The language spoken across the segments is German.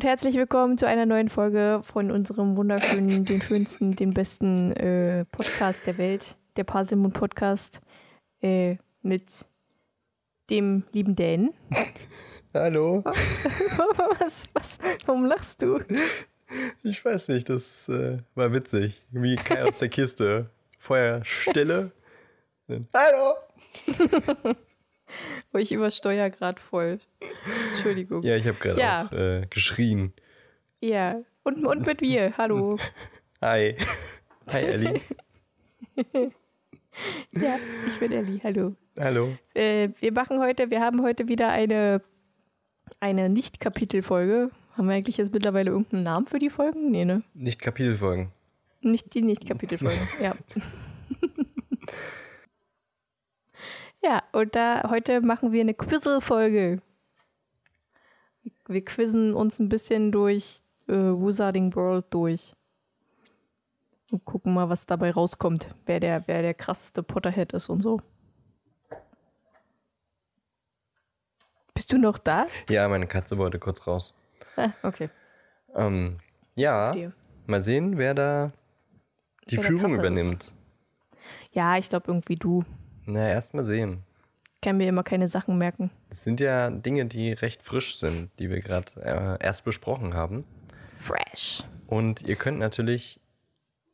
Und, herzlich willkommen zu einer neuen Folge von unserem wunderschönen, den schönsten, den besten äh, Podcast der Welt, der Parsimon Podcast äh, mit dem lieben Dan. Hallo. was, was, warum lachst du? Ich weiß nicht, das äh, war witzig. Wie Kai aus der Kiste. Vorher Stille. Hallo. Oh, ich übersteuere gerade voll. Entschuldigung. Ja, ich habe gerade Ja. auch äh, geschrien. Ja. Und, und mit mir. Hallo. Hi. Hi, Ellie. Ja, ich bin Ellie. Hallo. Hallo. Äh, wir machen heute, wir haben heute wieder eine, eine Nicht-Kapitel-Folge. Haben wir eigentlich jetzt mittlerweile irgendeinen Namen für die Folgen? Nee, ne? Nicht Kapitelfolgen. Nicht die Nicht-Kapitel-Folgen, ja. Ja, und da heute machen wir eine Quizzle-Folge. Wir quizzen uns ein bisschen durch äh, Wizarding World durch. Und gucken mal, was dabei rauskommt. Wer der, wer der krasseste Potterhead ist und so. Bist du noch da? Ja, meine Katze wollte kurz raus. Ah, okay. Ähm, ja, Verstehe. mal sehen, wer da die Wer Führung Krasser ist. übernimmt. Ja, ich glaube irgendwie du. Na, erst mal sehen. Kann mir immer keine Sachen merken. Es sind ja Dinge, die recht frisch sind, die wir gerade äh, erst besprochen haben. Fresh. Und ihr könnt natürlich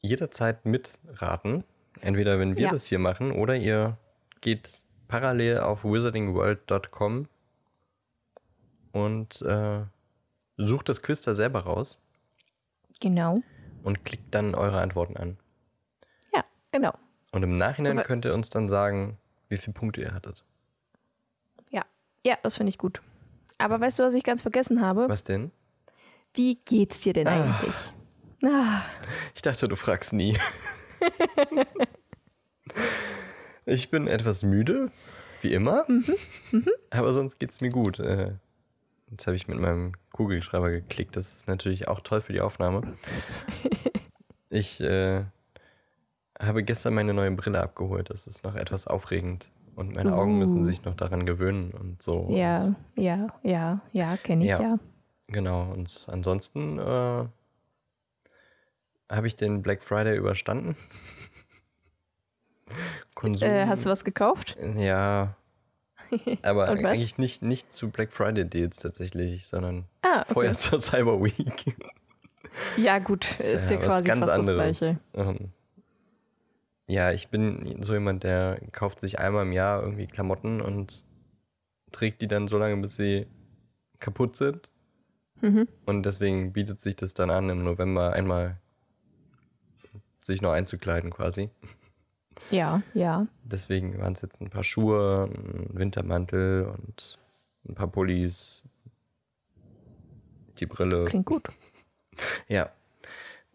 jederzeit mitraten. Entweder wenn wir Ja. das hier machen oder ihr geht parallel auf wizardingworld.com und äh, sucht das Quiz da selber raus Genau. und klickt dann eure Antworten an. Ja, genau. Und im Nachhinein könnt ihr uns dann sagen, wie viele Punkte ihr hattet. Ja. Ja, das finde ich gut. Aber weißt du, was ich ganz vergessen habe? Was denn? Wie geht's dir denn Ah. eigentlich? Ah, Ich dachte, du fragst nie. ich bin etwas müde, wie immer. Aber sonst geht's mir gut. Äh, Jetzt habe ich mit meinem Kugelschreiber geklickt. Das ist natürlich auch toll für die Aufnahme. Ich äh, habe gestern meine neue Brille abgeholt. Das ist noch etwas aufregend. Und meine Augen müssen Uh. sich noch daran gewöhnen und so. ja, ja, ja, ja, kenne ich ja. Ja. Genau. Und ansonsten äh, habe ich den Black Friday überstanden. Konsum. Äh, hast du was gekauft? Ja. Aber Und eigentlich nicht, nicht zu Black Friday Deals tatsächlich, sondern Ah, okay. vorher zur Cyber Week. Ja, gut, ist ja, was quasi fast das Gleiche. Ähm, ja, ich bin so jemand, der kauft sich einmal im Jahr irgendwie Klamotten und trägt die dann so lange, bis sie kaputt sind. Mhm. Und deswegen bietet sich das dann an, im November einmal sich noch einzukleiden quasi. Ja, ja. Deswegen waren es jetzt ein paar Schuhe, ein Wintermantel und ein paar Pullis, die Brille. Klingt gut. Ja.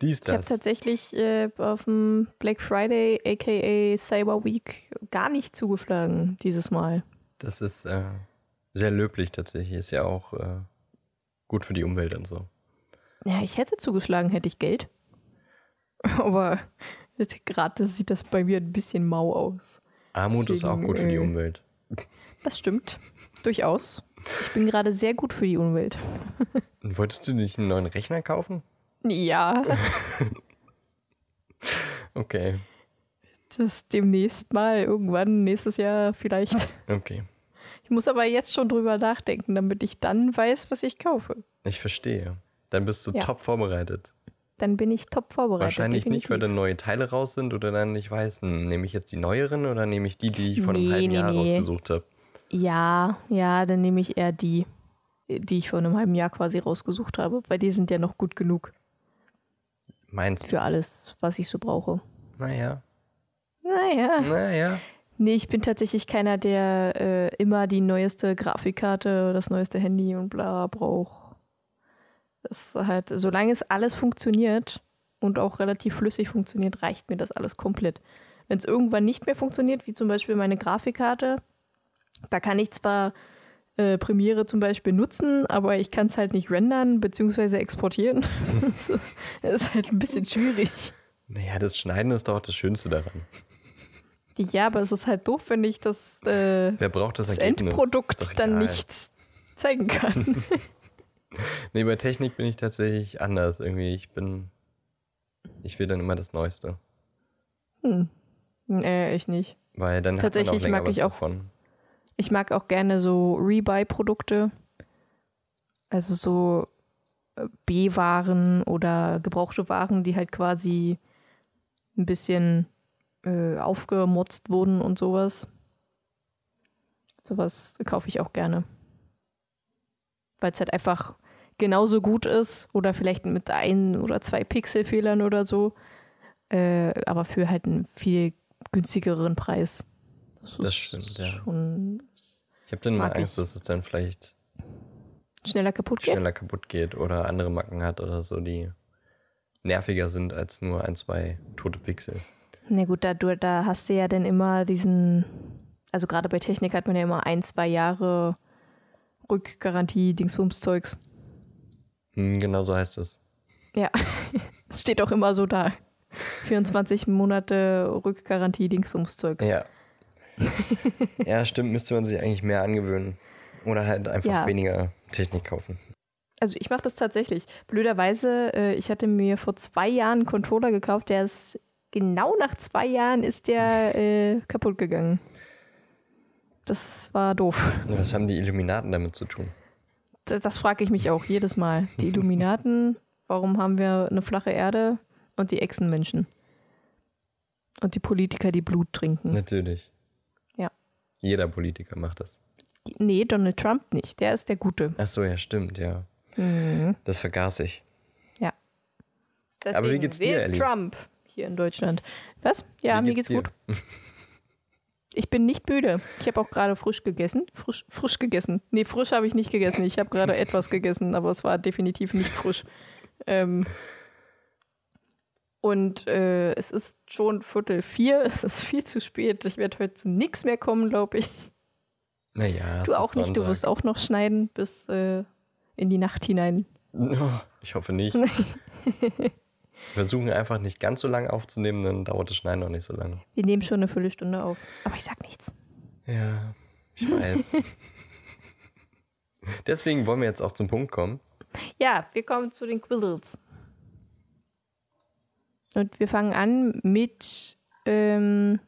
Dies, Ich habe tatsächlich äh, auf dem Black Friday, aka Cyber Week, gar nicht zugeschlagen dieses Mal. Das ist äh, sehr löblich tatsächlich. Ist ja auch äh, gut für die Umwelt und so. Ja, ich hätte zugeschlagen, hätte ich Geld. Aber gerade sieht das bei mir ein bisschen mau aus. Armut ist auch Deswegen, gut für die äh, Umwelt. Das stimmt. Durchaus. Ich bin gerade sehr gut für die Umwelt. Und wolltest du nicht einen neuen Rechner kaufen? Ja, Okay, das demnächst mal, irgendwann, nächstes Jahr vielleicht. okay. Ich muss aber jetzt schon drüber nachdenken, damit ich dann weiß, was ich kaufe. Ich verstehe. Dann bist du Ja. top vorbereitet. Dann bin ich top vorbereitet. Wahrscheinlich nicht, weil definitiv. dann neue Teile raus sind oder dann nicht weiß, hm, nehme ich jetzt die neueren oder nehme ich die, die ich vor einem Nee, halben nee, Jahr nee. rausgesucht habe. Ja, ja, dann nehme ich eher die, die ich vor einem halben Jahr quasi rausgesucht habe, weil die sind ja noch gut genug Meinst du? für alles, was ich so brauche. Naja, Naja. naja. Nee, ich bin tatsächlich keiner, der äh, immer die neueste Grafikkarte, das neueste Handy und bla braucht. Das halt, solange es alles funktioniert und auch relativ flüssig funktioniert, reicht mir das alles komplett. Wenn es irgendwann nicht mehr funktioniert, wie zum Beispiel meine Grafikkarte, da kann ich zwar äh, Premiere zum Beispiel nutzen, aber ich kann es halt nicht rendern bzw. exportieren. das ist halt ein bisschen schwierig. Naja, das Schneiden ist doch das Schönste daran. Ja, aber es ist halt doof, wenn ich das, äh, Wer braucht das das Ergebnis? Endprodukt dann nicht zeigen kann. nee, bei Technik bin ich tatsächlich anders. Irgendwie, ich bin. Ich will dann immer das Neueste. Hm. Nee, ich nicht. Weil dann Tatsächlich hat man auch länger mag ich auch- davon. Ich mag auch gerne so Rebuy-Produkte. Also so äh, B-Waren oder gebrauchte Waren, die halt quasi ein bisschen äh, aufgemotzt wurden und sowas. Sowas kaufe ich auch gerne. Weil es halt einfach genauso gut ist oder vielleicht mit ein oder zwei Pixelfehlern oder so. Äh, aber für halt einen viel günstigeren Preis. Das ist stimmt, ja. Schon Ich habe dann mal Angst, dass es dann vielleicht schneller kaputt geht. schneller kaputt geht oder andere Macken hat oder so, die nerviger sind als nur ein, zwei tote Pixel. Na gut, da, du, da hast du ja dann immer diesen, also gerade bei Technik hat man ja immer ein, zwei Jahre Rückgarantie, Dingsbums-Zeugs. Hm, genau so heißt es. Ja, es steht auch immer so da. 24 Monate Rückgarantie, Dingsbums-Zeugs. Ja. ja, stimmt, müsste man sich eigentlich mehr angewöhnen. Oder halt einfach Ja. weniger Technik kaufen. Also ich mache das tatsächlich. Blöderweise, äh, ich hatte mir vor zwei Jahren einen Controller gekauft, der ist genau nach zwei Jahren ist der äh, kaputt gegangen. Das war doof. Was haben die Illuminaten damit zu tun? Das, das frage ich mich auch jedes Mal. Die Illuminaten, warum haben wir eine flache Erde und die Echsenmenschen? Und die Politiker, die Blut trinken. Natürlich. Ja. Jeder Politiker macht das. Nee, Donald Trump nicht. Der ist der Gute. Ach so, ja, stimmt, ja. Mhm. Das vergaß ich. Deswegen Aber wie geht's dir, Ellie? Trump hier in Deutschland. Was? Ja, Wie mir geht's dir? gut. Ich bin nicht müde. Ich habe auch gerade frisch gegessen. Frisch, frisch gegessen. Nee, frisch habe ich nicht gegessen. Ich habe gerade etwas gegessen, aber es war definitiv nicht frisch. Ähm, und äh, es ist schon Viertel vier. Es ist viel zu spät. Ich werde heute zu nichts mehr kommen, glaube ich. Naja, Du auch nicht. Du wirst auch noch schneiden bis äh, in die Nacht hinein. Ich hoffe nicht. Wir versuchen einfach nicht ganz so lange aufzunehmen, dann dauert das Schneiden noch nicht so lange. Wir nehmen schon eine Viertelstunde auf. Aber ich sag nichts. Ja, ich weiß. Deswegen wollen wir jetzt auch zum Punkt kommen. Ja, wir kommen zu den Quizzles. Und wir fangen an mit ähm,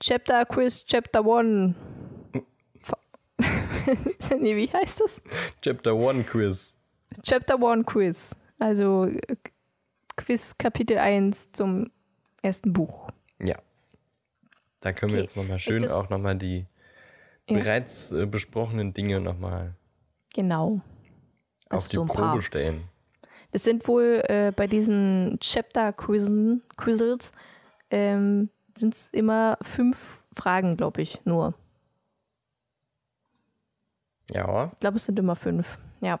Chapter Quiz Chapter 1. nee, wie heißt das? Chapter 1 Quiz. Chapter 1 Quiz. Also Quiz Kapitel 1 zum ersten Buch. Ja. Da können wir Okay. jetzt nochmal schön das- auch nochmal die Ja. bereits äh, besprochenen Dinge nochmal Genau. auf Also die so Probe paar. stellen. Es sind wohl äh, bei diesen Chapter-Quizzen, Quizzles, ähm, sind es immer fünf Fragen, glaube ich, nur. Ja, Ich glaube, es sind immer fünf. Ja.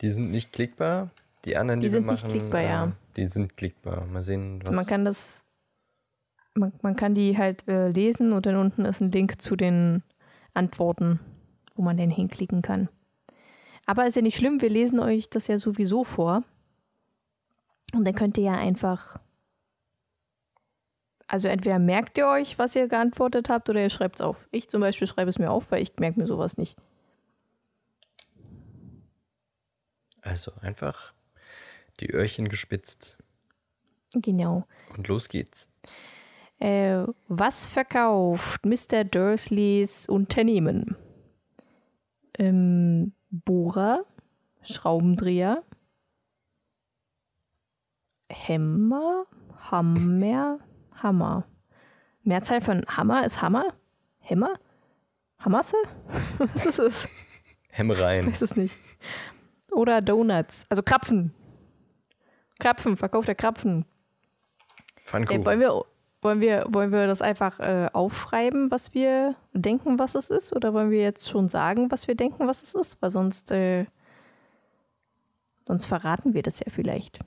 die sind nicht klickbar. Die anderen, die, Die wir sind nicht machen, klickbar, ja. äh, die sind klickbar. Mal sehen, was. Man kann das, man, man kann die halt äh, lesen und dann unten ist ein Link zu den Antworten, wo man den hinklicken kann. Aber ist ja nicht schlimm, wir lesen euch das ja sowieso vor. Und dann könnt ihr ja einfach. Also entweder merkt ihr euch, was ihr geantwortet habt, oder ihr schreibt es auf. Ich zum Beispiel schreibe es mir auf, weil ich merke mir sowas nicht. also einfach die Öhrchen gespitzt Genau. und los geht's. Äh, was verkauft Mr. Dursleys Unternehmen? Ähm, Bohrer, Schraubendreher, Hämmer, Hammer, Hammer. Mehrzahl von Hammer ist Hammer? Hämmer? Hammerse? Was ist es? Hämmereien. weiß es nicht. Oder Donuts, also Krapfen. Krapfen, verkauft der Krapfen. Pfannkuchen. Äh, wollen, wir, wollen, wir, wollen wir das einfach äh, aufschreiben, was wir denken, was es ist? Oder wollen wir jetzt schon sagen, was wir denken, was es ist? Weil sonst, äh, sonst verraten wir das ja vielleicht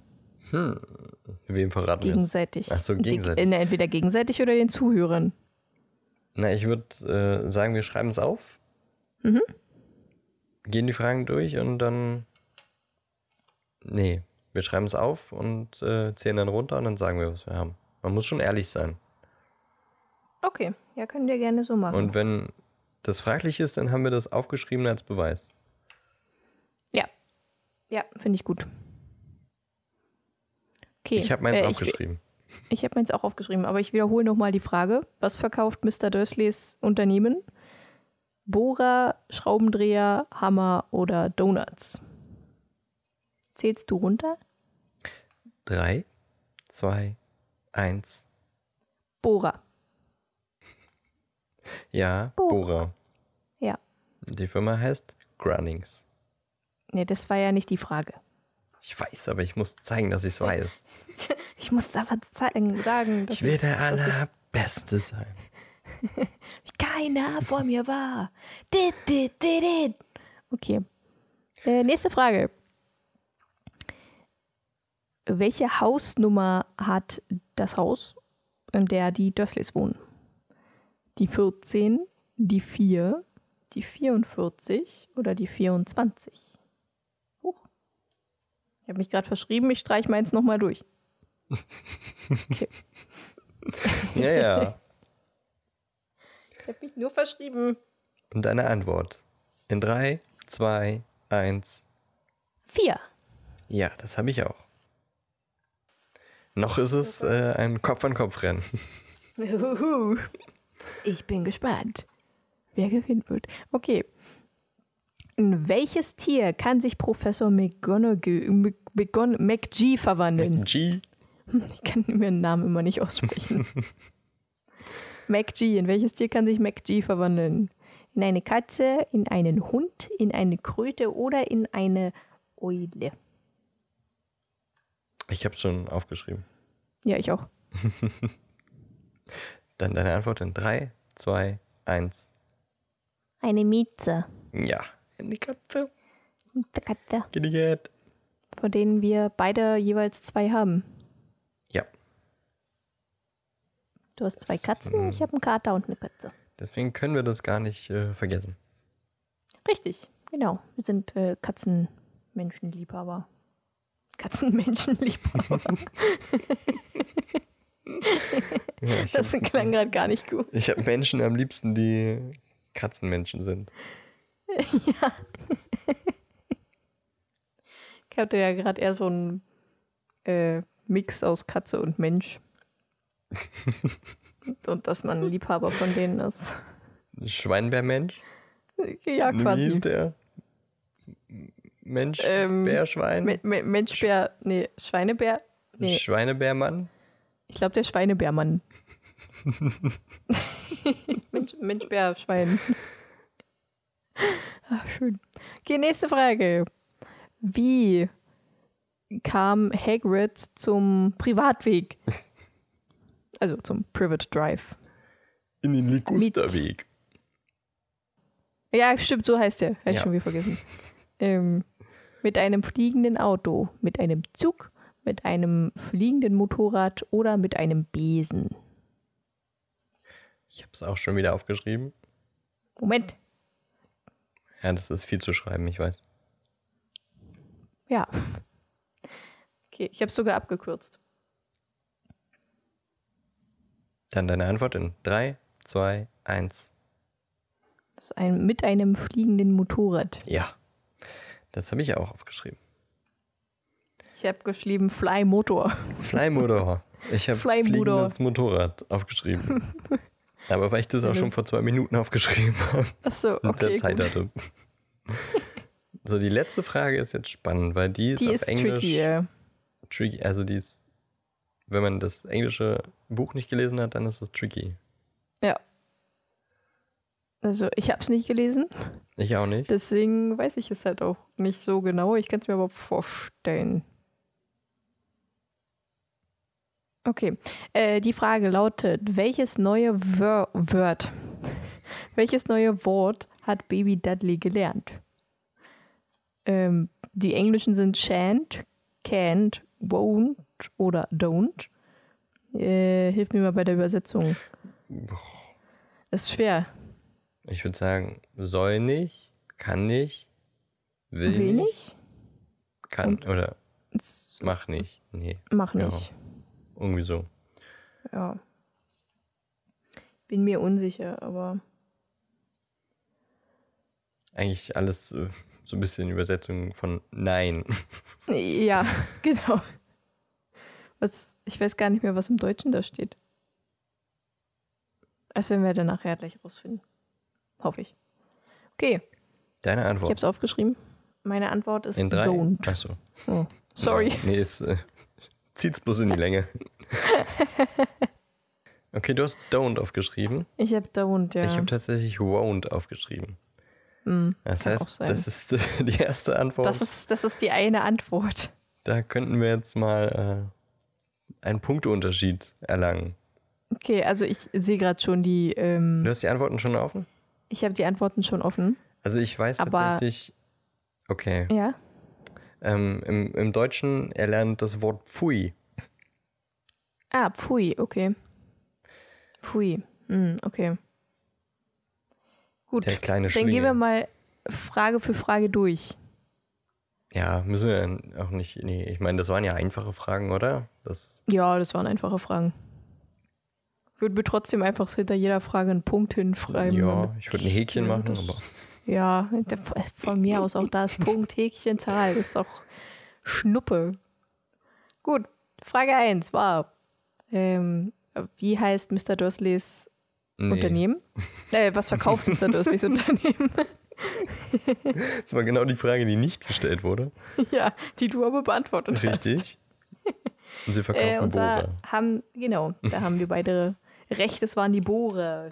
Wem verraten wir gegenseitig. Ach so, Die- gegenseitig. äh, entweder gegenseitig oder den Zuhörern. Na, ich würde äh, sagen, wir schreiben es auf. Mhm. Gehen die Fragen durch und dann. Nee, wir schreiben es auf und äh, zählen dann runter und dann sagen wir, was wir haben. Man muss schon ehrlich sein. Okay, ja, können wir gerne so machen. Und wenn das fraglich ist, dann haben wir das aufgeschrieben als Beweis. Ja, finde ich gut. Okay. Ich habe meins äh, aufgeschrieben. Ich, ich habe meins auch aufgeschrieben, aber ich wiederhole nochmal die Frage. Was verkauft Mr. Dursleys Unternehmen? Bohrer, Schraubendreher, Hammer oder Donuts? Zählst du runter? Drei, zwei, eins. Bohrer. Ja, Bohrer. Bohrer. Ja. Die Firma heißt Grunnings. Nee, das war ja nicht die Frage. Ich weiß, aber ich muss zeigen, dass ich es weiß. Ich muss aber zeigen, sagen, dass Ich will der Allerbeste sein. keiner vor mir war. Dit, dit, dit, dit. Okay. Äh, nächste Frage. Welche Hausnummer hat das Haus, in der die Dursleys wohnen? Die 14, die 4, die 44 oder die 24? Huch. Ich habe mich gerade verschrieben, ich streiche meins nochmal durch. Okay. Ja, ja. Ich habe mich nur verschrieben. Und deine Antwort. In drei, zwei, eins. 4. Ja, das habe ich auch. Noch ist es äh, ein Kopf-an-Kopf-Rennen. Ich bin gespannt, wer gewinnen wird. Okay. In welches Tier kann sich Professor McGonagall, Mc- McGon McG verwandeln? G. Ich kann mir den Namen immer nicht aussprechen. McG, in welches Tier kann sich McG verwandeln? In eine Katze, in einen Hund, in eine Kröte oder in eine Eule? Ich habe schon aufgeschrieben. Ja, ich auch. Dann deine Antwort in drei, zwei, eins. Eine Mieze. Ja. In die Katze. Mieze Katze. Kitty Cat. Von denen wir beide jeweils zwei haben. Ja. Du hast zwei Das- Katzen, ich habe einen Kater und eine Katze. Deswegen können wir das gar nicht äh, vergessen. Richtig, genau. Wir sind äh, Katzenmenschenliebhaber. Katzenmenschenliebhaber. Ja, ich Das habe klang gerade gar nicht gut. hab Menschen am liebsten, die Katzenmenschen sind. Ich hatte ja gerade eher so einen äh, Mix aus Katze und Mensch. und dass man ein Liebhaber von denen ist. Schweinbärmensch? Ja, Wie quasi. hieß der? Mensch, Ähm, Bär, Schwein? Me Me Menschbär, nee, Schweinebär. Nee, Schweinebärmann? ich glaube der Schweinebärmann. Mensch, Menschbär, Schwein. Ach, schön. Okay, nächste Frage. Wie kam Hagrid zum Privatweg? Also zum Private Drive. In den Ligusterweg. Ja, stimmt, so heißt der. Hätte ich Ja. schon wieder vergessen. Ähm, mit einem fliegenden Auto, mit einem Zug, mit einem fliegenden Motorrad oder mit einem Besen. Ich habe es auch schon wieder aufgeschrieben. Moment. Ja, das ist viel zu schreiben, ich weiß. Ja. Okay, ich habe es sogar abgekürzt. Dann deine Antwort in 3, 2, 1. Das ist ein, mit einem fliegenden Motorrad. Ja. Das habe ich auch aufgeschrieben. Ich habe geschrieben Fly Motor. Flymotor. Ich habe fliegendes Motorrad aufgeschrieben. Aber weil ich das auch schon vor zwei Minuten aufgeschrieben habe Achso, und okay. der Zeit gut. hatte. So, die letzte Frage ist jetzt spannend, weil die ist Die auf ist Englisch tricky. ja. tricky. Also die ist, wenn man das englische Buch nicht gelesen hat, dann ist es tricky. Ja. Also, ich habe es nicht gelesen, Ich auch nicht. deswegen weiß ich es halt auch nicht so genau. Ich kann es mir aber vorstellen. Okay. Äh, die Frage lautet: Welches neue Wör Word, welches neue Wort hat Baby Dudley gelernt? Ähm, die englischen sind shan't, can't, won't oder don't. Äh, hilf mir mal bei der Übersetzung. Das ist schwer. Ich würde sagen, soll nicht, kann nicht, will nicht, Wenig? kann oder S- mach nicht. Nee, Mach Ja. nicht. irgendwie so. Ja. Bin mir unsicher, aber Eigentlich alles äh, so ein bisschen Übersetzung von Nein. Ja, genau. Was, ich weiß gar nicht mehr, was im Deutschen da steht. Das werden wir dann nachher gleich rausfinden. Hoffe ich. Okay, Deine ich Antwort. habe es aufgeschrieben. Meine Antwort ist In drei? don't. Achso. Oh, sorry. Nee, es äh, zieht's bloß in die Länge. Okay, du hast don't aufgeschrieben. Ich habe don't, ja. Ich habe tatsächlich won't aufgeschrieben. Hm, Das heißt, das ist äh, die erste Antwort. das, ist, das ist die eine Antwort. da könnten wir jetzt mal äh, einen Punkteunterschied erlangen. Okay, also ich sehe gerade schon die, ähm, Du hast die Antworten schon offen? Ich habe die Antworten schon offen. Also ich weiß Aber- tatsächlich. Okay. Ja? Ähm, im, Im Deutschen erlernt das Wort Pfui. Ah, Pfui, okay. Pfui, hm, okay. Gut, Der kleine dann gehen wir mal Frage für Frage durch. Ja, müssen wir auch nicht. Nee, ich meine, das waren ja einfache Fragen, oder? Das, Ja, das waren einfache Fragen. Würden wir trotzdem einfach hinter jeder Frage einen Punkt hinschreiben. ja, ich würde ein Häkchen machen, das- aber. Ja, von mir aus auch das Punkt, Häkchen, Zahl. Das ist doch Schnuppe. Gut, Frage 1 war, ähm, wie heißt Mr. Dursleys Nee, Unternehmen? Äh, was verkauft Mr. Dursleys Unternehmen? Das war genau die Frage, die nicht gestellt wurde. ja, die du aber beantwortet hast. Richtig. Und sie Äh, verkaufen und da Bohrer. haben, genau, da haben wir beide recht, es waren die Bohrer.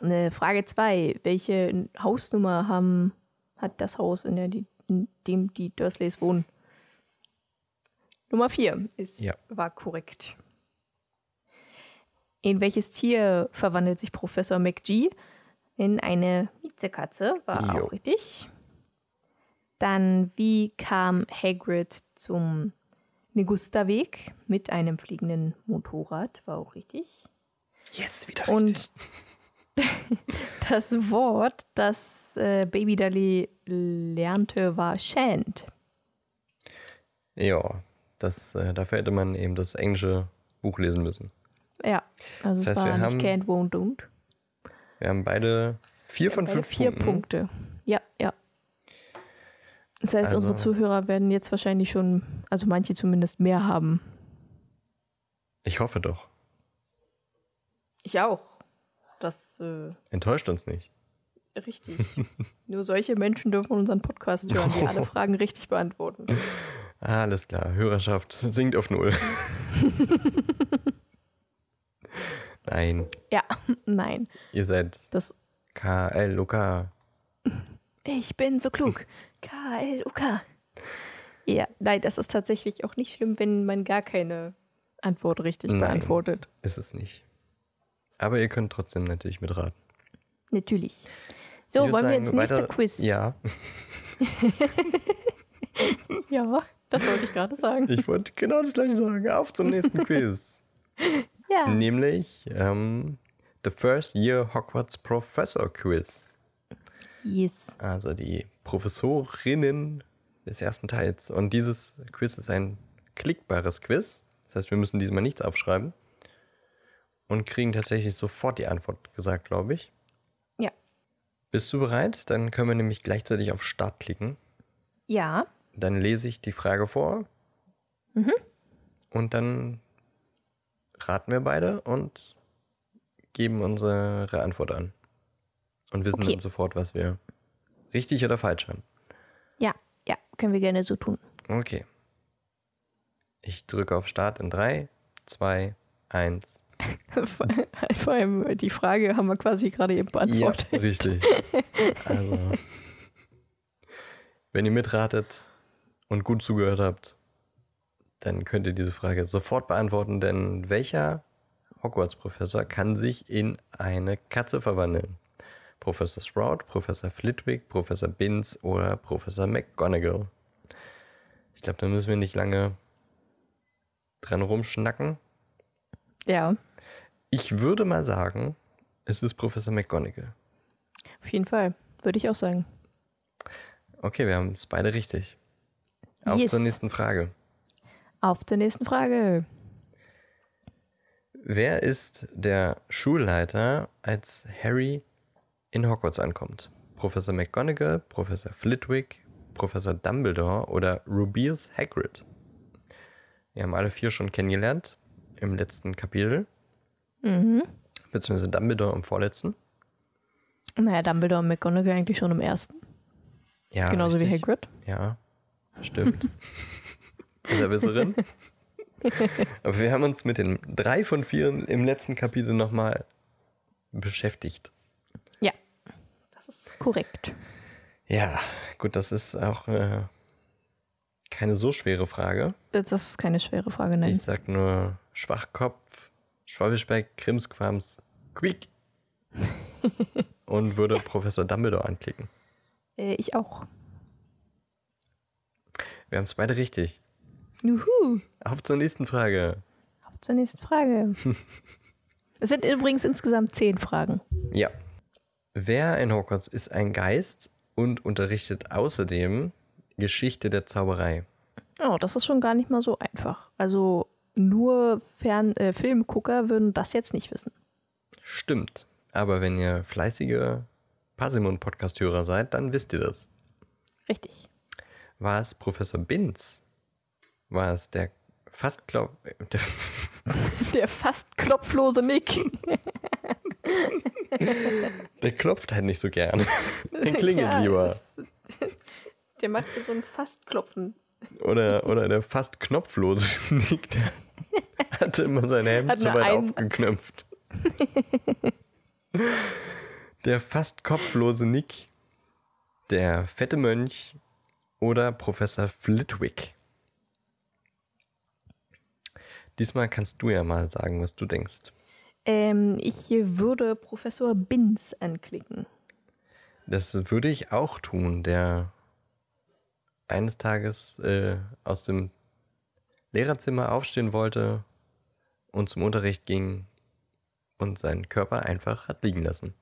Eine Frage 2. Welche Hausnummer haben, hat das Haus, in, der die, in dem die Dursleys wohnen? Nummer 4 ist, Ja. war korrekt. In welches Tier verwandelt sich Professor McGee? In eine Miezekatze, war Jo. auch richtig. Dann, wie kam Hagrid zum Negusta-Weg mit einem fliegenden Motorrad? War auch richtig. Jetzt wieder Und das Wort, das äh, Baby Dudley lernte, war Shant. Ja, das, äh, dafür hätte man eben das englische Buch lesen müssen. Ja, also Das heißt, wir nicht haben- can't, won't, don't. Wir haben beide vier von Beide fünf vier Punkten. Punkte. Ja, ja. Das heißt, Also- unsere Zuhörer werden jetzt wahrscheinlich schon, also manche zumindest mehr haben. Ich hoffe doch. Ich auch. Das äh, Enttäuscht uns nicht. richtig. Nur solche Menschen dürfen unseren Podcast hören, die alle Fragen richtig beantworten. Alles klar, Hörerschaft sinkt auf Null. Nein, Ja, nein. ihr seid Das, KLOK. ich bin so klug. K-L-U-K. Ja, nein, das ist tatsächlich auch nicht schlimm, wenn man gar keine Antwort richtig Nein. beantwortet. Ist es nicht. Aber ihr könnt trotzdem natürlich mitraten. Natürlich. Ich So, wollen wir sagen, ins nächste weiter- Quiz? Ja, Ja, das wollte ich gerade sagen. ich wollte genau das gleiche sagen. Auf zum nächsten Quiz. Ja. Nämlich ähm, The First Year Hogwarts Professor Quiz. Yes. Also die Professorinnen des ersten Teils. Und dieses Quiz ist ein klickbares Quiz. Das heißt, wir müssen diesmal nichts aufschreiben. Und kriegen tatsächlich sofort die Antwort gesagt, glaube ich. Ja. Bist du bereit? Dann können wir nämlich gleichzeitig auf Start klicken. Ja. Dann lese ich die Frage vor. Mhm. Und dann raten wir beide und geben unsere Antwort an. Und wissen Okay. dann sofort, was wir richtig oder falsch haben. Ja. Ja. Können wir gerne so tun. Okay. Ich drücke auf Start in 3, 2, 1. Vor allem die Frage haben wir quasi gerade eben beantwortet. Ja, richtig. Also, wenn ihr mitratet und gut zugehört habt, dann könnt ihr diese Frage sofort beantworten, denn welcher Hogwarts-Professor kann sich in eine Katze verwandeln? Professor Sprout, Professor Flitwick, Professor Binz oder Professor McGonagall? Ich glaube, da müssen wir nicht lange dran rumschnacken. Ja, Ich würde mal sagen, es ist Professor McGonagall. auf jeden Fall. Würde ich auch sagen. Okay, wir haben es beide richtig. Auf Yes. zur nächsten Frage. Auf zur nächsten Frage. Wer ist der Schulleiter, als Harry in Hogwarts ankommt? Professor McGonagall, Professor Flitwick, Professor Dumbledore oder Rubius Hagrid? Wir haben alle vier schon kennengelernt im letzten Kapitel. Mhm. Beziehungsweise Dumbledore im vorletzten. Naja, Dumbledore und McGonagall eigentlich schon im ersten. Ja, Genauso wie richtig. Hagrid. Ja, stimmt. Besserwisserin. Aber wir haben uns mit den drei von vier im letzten Kapitel nochmal beschäftigt. Ist korrekt. Ja, gut, das ist auch äh, keine so schwere Frage. Das ist keine schwere Frage, nein. Ich sag nur Schwachkopf, Schwabbelspeck, Krimskrams, Quick. Und würde Professor Dumbledore anklicken. Äh, ich auch. Wir haben es beide richtig. Juhu. Auf zur nächsten Frage. Auf zur nächsten Frage. Es sind übrigens insgesamt zehn Fragen. Ja. Wer in Hogwarts ist ein Geist und unterrichtet außerdem Geschichte der Zauberei? Oh, das ist schon gar nicht mal so einfach. Also nur Fern äh, Filmgucker würden das jetzt nicht wissen. Stimmt. Aber wenn ihr fleißige Parsimon-Podcast-Hörer seid, dann wisst ihr das. Richtig. War es Professor Binz? War es der fast der, Der fast klopflose Nick. der klopft halt nicht so gern. Der klingelt Ja, lieber. das- Der macht so ein Fastklopfen. Oder, oder der fast knopflose Nick, der hatte immer sein Hemd Hat so weit aufgeknöpft. Der fast kopflose Nick, der fette Mönch oder Professor Flitwick. Diesmal kannst du ja mal sagen, was du denkst. Ähm, ich würde Professor Binz anklicken. Das würde ich auch tun, der eines Tages äh, aus dem Lehrerzimmer aufstehen wollte und zum Unterricht ging und seinen Körper einfach hat liegen lassen.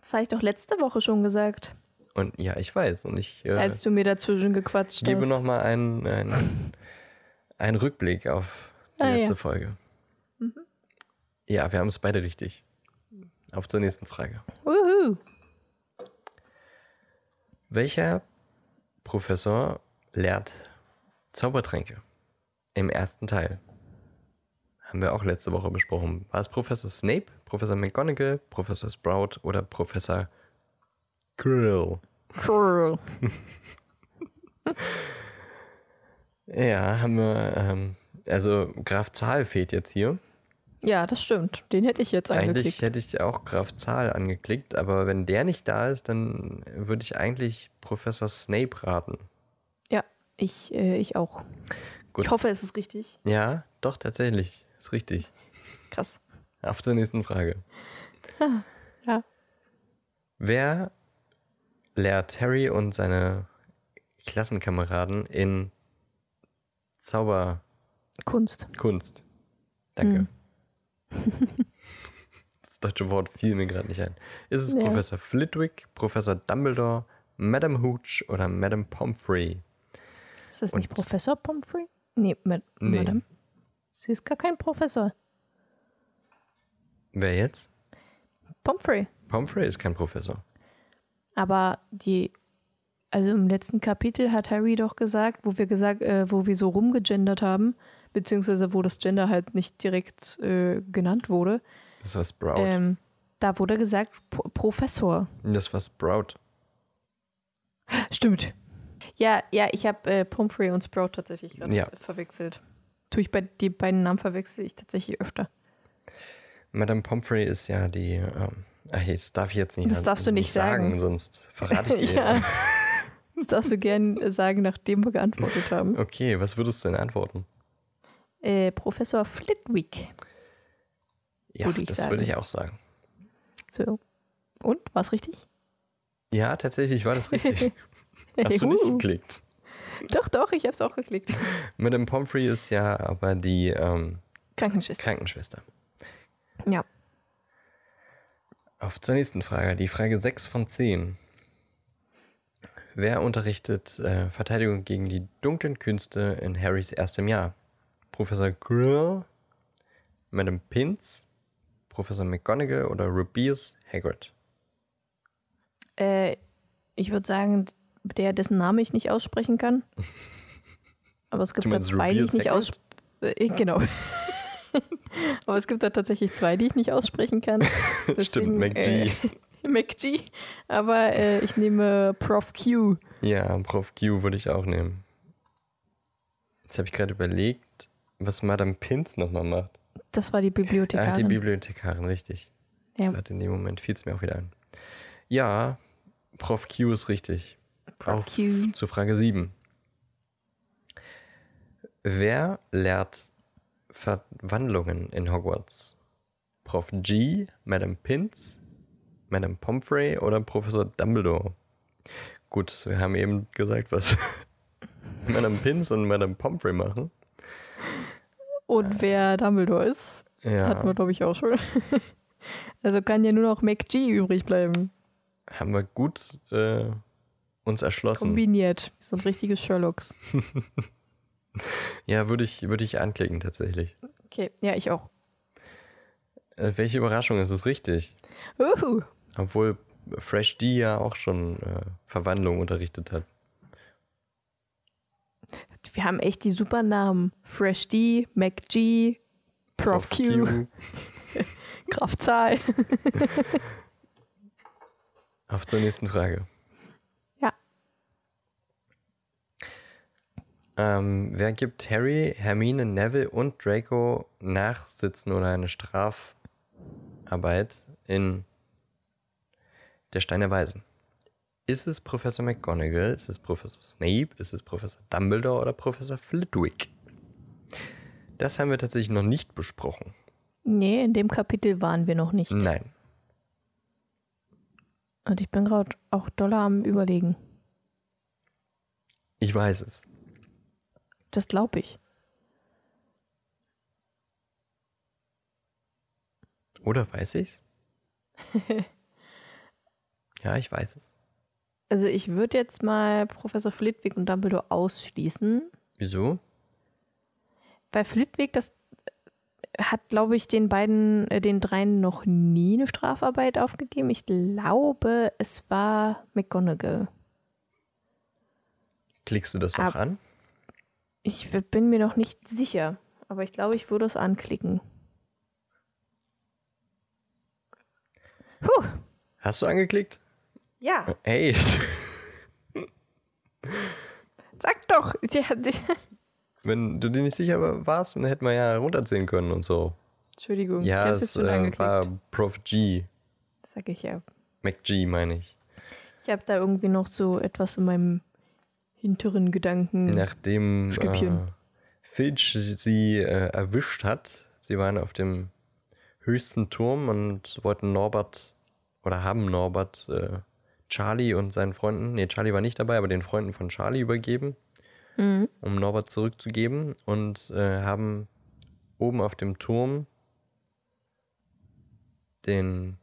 Das habe ich doch letzte Woche schon gesagt, Und ja, ich weiß. Und ich äh, als du mir dazwischen gequatscht gebe hast. nochmal einen, einen, einen Rückblick auf die Ah, letzte ja. Folge. Ja, wir haben es beide richtig. Auf zur nächsten Frage. Wuhu. Welcher Professor lehrt Zaubertränke? Im ersten Teil. Haben wir auch letzte Woche besprochen. War es Professor Snape, Professor McGonagall, Professor Sprout oder Professor Quirrell? Cool. Ja, haben wir, ähm, also Graf Zahl fehlt jetzt hier. Ja, das stimmt. Den hätte ich jetzt Eigentlich angeklickt. hätte ich auch Graf Zahl angeklickt, aber wenn der nicht da ist, dann würde ich eigentlich Professor Snape raten. Ja, ich, äh, ich auch. Gut. Ich hoffe, es ist richtig. Ja, doch, tatsächlich. Ist richtig. Krass. Auf zur nächsten Frage. Ja. Wer lehrt Harry und seine Klassenkameraden in Zauberkunst? Kunst. Danke. Hm. Das deutsche Wort fiel mir gerade nicht ein. Ist es Ja. Professor Flitwick, Professor Dumbledore, Madame Hooch oder Madame Pomfrey? Ist das nicht Und- Professor Pomfrey? Nee, Ma Nee. Madame. Sie ist gar kein Professor. Wer jetzt? Pomfrey. Pomfrey ist kein Professor. Aber die, also im letzten Kapitel hat Harry doch gesagt, wo wir gesagt, äh, wo wir so rumgegendert haben, beziehungsweise wo das Gender halt nicht direkt äh, genannt wurde, Das war Sprout. ähm, da wurde gesagt Pro Professor. Das war Sprout. Stimmt. Ja, ja, ich habe äh, Pomfrey und Sprout tatsächlich gerade Ja. verwechselt. Tue ich bei die beiden Namen verwechsel ich tatsächlich öfter. Madame Pomfrey ist ja die. Ähm, ach, das darf ich jetzt nicht, Das darfst du nicht sagen. sonst verrate ich dir. ja. Das darfst du gern äh, sagen, nachdem wir geantwortet haben. Okay, was würdest du denn antworten? Äh, Professor Flitwick. Ja, Würde das sagen. würde ich auch sagen. So. Und? War es richtig? Ja, tatsächlich war das richtig. Hast du nicht geklickt? Doch, doch, ich habe es auch geklickt. Madame Pomfrey ist ja aber die ähm, Krankenschwester. Krankenschwester. Ja. Auf zur nächsten Frage. Die Frage 6 von 10. Wer unterrichtet äh, Verteidigung gegen die dunklen Künste in Harrys erstem Jahr? Professor Grill, Madame Pinz, Professor McGonagall oder Rubius Hagrid? Äh, ich würde sagen, der, dessen Name ich nicht aussprechen kann. Aber es gibt da zwei, die ich Rubius nicht aussprechen Genau. Aber es gibt da tatsächlich zwei, die ich nicht aussprechen kann. Stimmt, Deswegen, McG. Äh, McG. Aber äh, ich nehme Prof Q. Ja, Prof Q würde ich auch nehmen. Jetzt habe ich gerade überlegt, was Madame Pins nochmal macht. Das war die Ah, die Bibliothekarin. Bibliothekarin, richtig. Ja. Gerade in dem Moment fiel es mir auch wieder ein. Ja, Prof Q ist richtig. Prof Auch Q. zu Frage 7. Wer lehrt Verwandlungen in Hogwarts? Prof G, Madame Pins, Madame Pomfrey oder Professor Dumbledore? Gut, wir haben eben gesagt, was Madame Pins und Madame Pomfrey machen. Und wer Dumbledore ist, hatten wir, Ja, glaube ich, auch schon. Also kann ja nur noch McG übrig bleiben. haben wir gut äh, uns erschlossen. Kombiniert. Wir sind richtige Sherlocks. Ja, würde ich, würde ich anklicken tatsächlich. Okay, ja, ich auch. Äh, welche Überraschung, es ist richtig. Uhu. Obwohl Fresh D ja auch schon äh, Verwandlung unterrichtet hat. Wir haben echt die super Namen. Fresh D, McG, Prof, Q, Kraftzahl. Auf zur nächsten Frage. Ja. Ähm, wer gibt Harry, Hermine, Neville und Draco Nachsitzen oder eine Strafarbeit in der Stein der Weisen? Ist es Professor McGonagall? Ist es Professor Snape? Ist es Professor Dumbledore oder Professor Flitwick? Das haben wir tatsächlich noch nicht besprochen. Nee, in dem Kapitel waren wir noch nicht. Nein. Und ich bin gerade auch doller am Überlegen. Ich weiß es. Das glaube ich. Oder weiß ich's? ja, ich weiß es. Also ich würde jetzt mal Professor Flitwick und Dumbledore ausschließen. Wieso? Bei Flitwick, das hat, glaube ich, den beiden, äh, den dreien noch nie eine Strafarbeit aufgegeben. Ich glaube, es war McGonagall. Klickst du das Ab- auch an? Ich bin mir noch nicht sicher, aber ich glaube, ich würde es anklicken. Puh, Hast du angeklickt? Ja, Hey, sag doch. Wenn du dir nicht sicher warst, dann hätten wir ja runterzählen können und so. Entschuldigung, ich Ja, habe es äh, war Prof G. Sag ich ja. McG meine ich. Ich habe da irgendwie noch so etwas in meinem hinteren Gedanken. Nachdem äh, Filch sie äh, erwischt hat, sie waren auf dem höchsten Turm und wollten Norbert oder haben Norbert äh, Charlie und seinen Freunden, nee, Charlie war nicht dabei, aber den Freunden von Charlie übergeben, Mhm. um Norbert zurückzugeben und äh, haben oben auf dem Turm den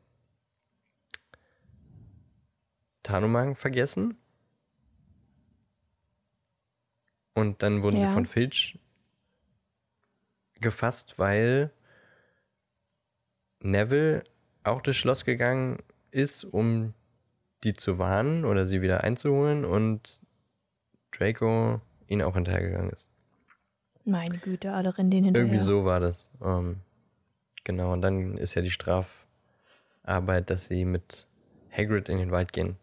Tarnumhang vergessen. Und dann wurden sie Ja. von Filch gefasst, weil Neville auch durchs Schloss gegangen ist, um die zu warnen oder sie wieder einzuholen und Draco ihn auch hinterhergegangen ist. Meine Güte, alle rennen den hinterher. Irgendwie so war das. Ähm, genau, und dann ist ja die Strafarbeit, dass sie mit Hagrid in den Wald gehen.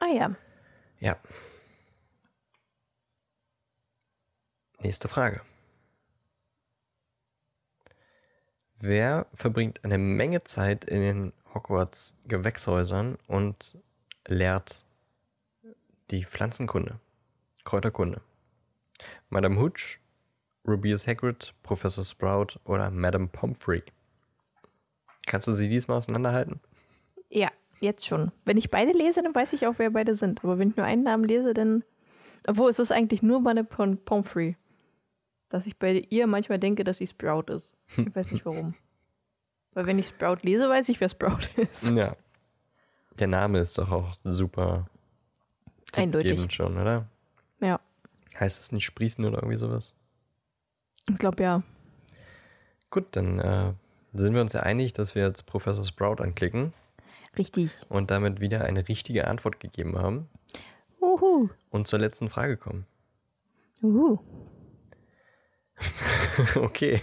Ah ja. Ja. Nächste Frage. Wer verbringt eine Menge Zeit in den Hogwarts Gewächshäusern und lehrt die Pflanzenkunde, Kräuterkunde? Madame Hooch, Rubius Hagrid, Professor Sprout oder Madame Pomfrey? Kannst du sie diesmal auseinanderhalten? Ja, jetzt schon. Wenn ich beide lese, dann weiß ich auch, wer beide sind. Aber wenn ich nur einen Namen lese, dann. Obwohl, es ist eigentlich nur meine Pom Pomfrey. Dass ich bei ihr manchmal denke, dass sie Sprout ist. Ich weiß nicht warum. Weil wenn ich Sprout lese, weiß ich, wer Sprout ist. Ja. Der Name ist doch auch super Eindeutig. schon, oder? Ja, Heißt es nicht sprießen oder irgendwie sowas? ich glaube ja. Gut, dann äh, sind wir uns ja einig, dass wir jetzt Professor Sprout anklicken. Richtig. und damit wieder eine richtige Antwort gegeben haben Uhu. und zur letzten Frage kommen. Uhu. Okay,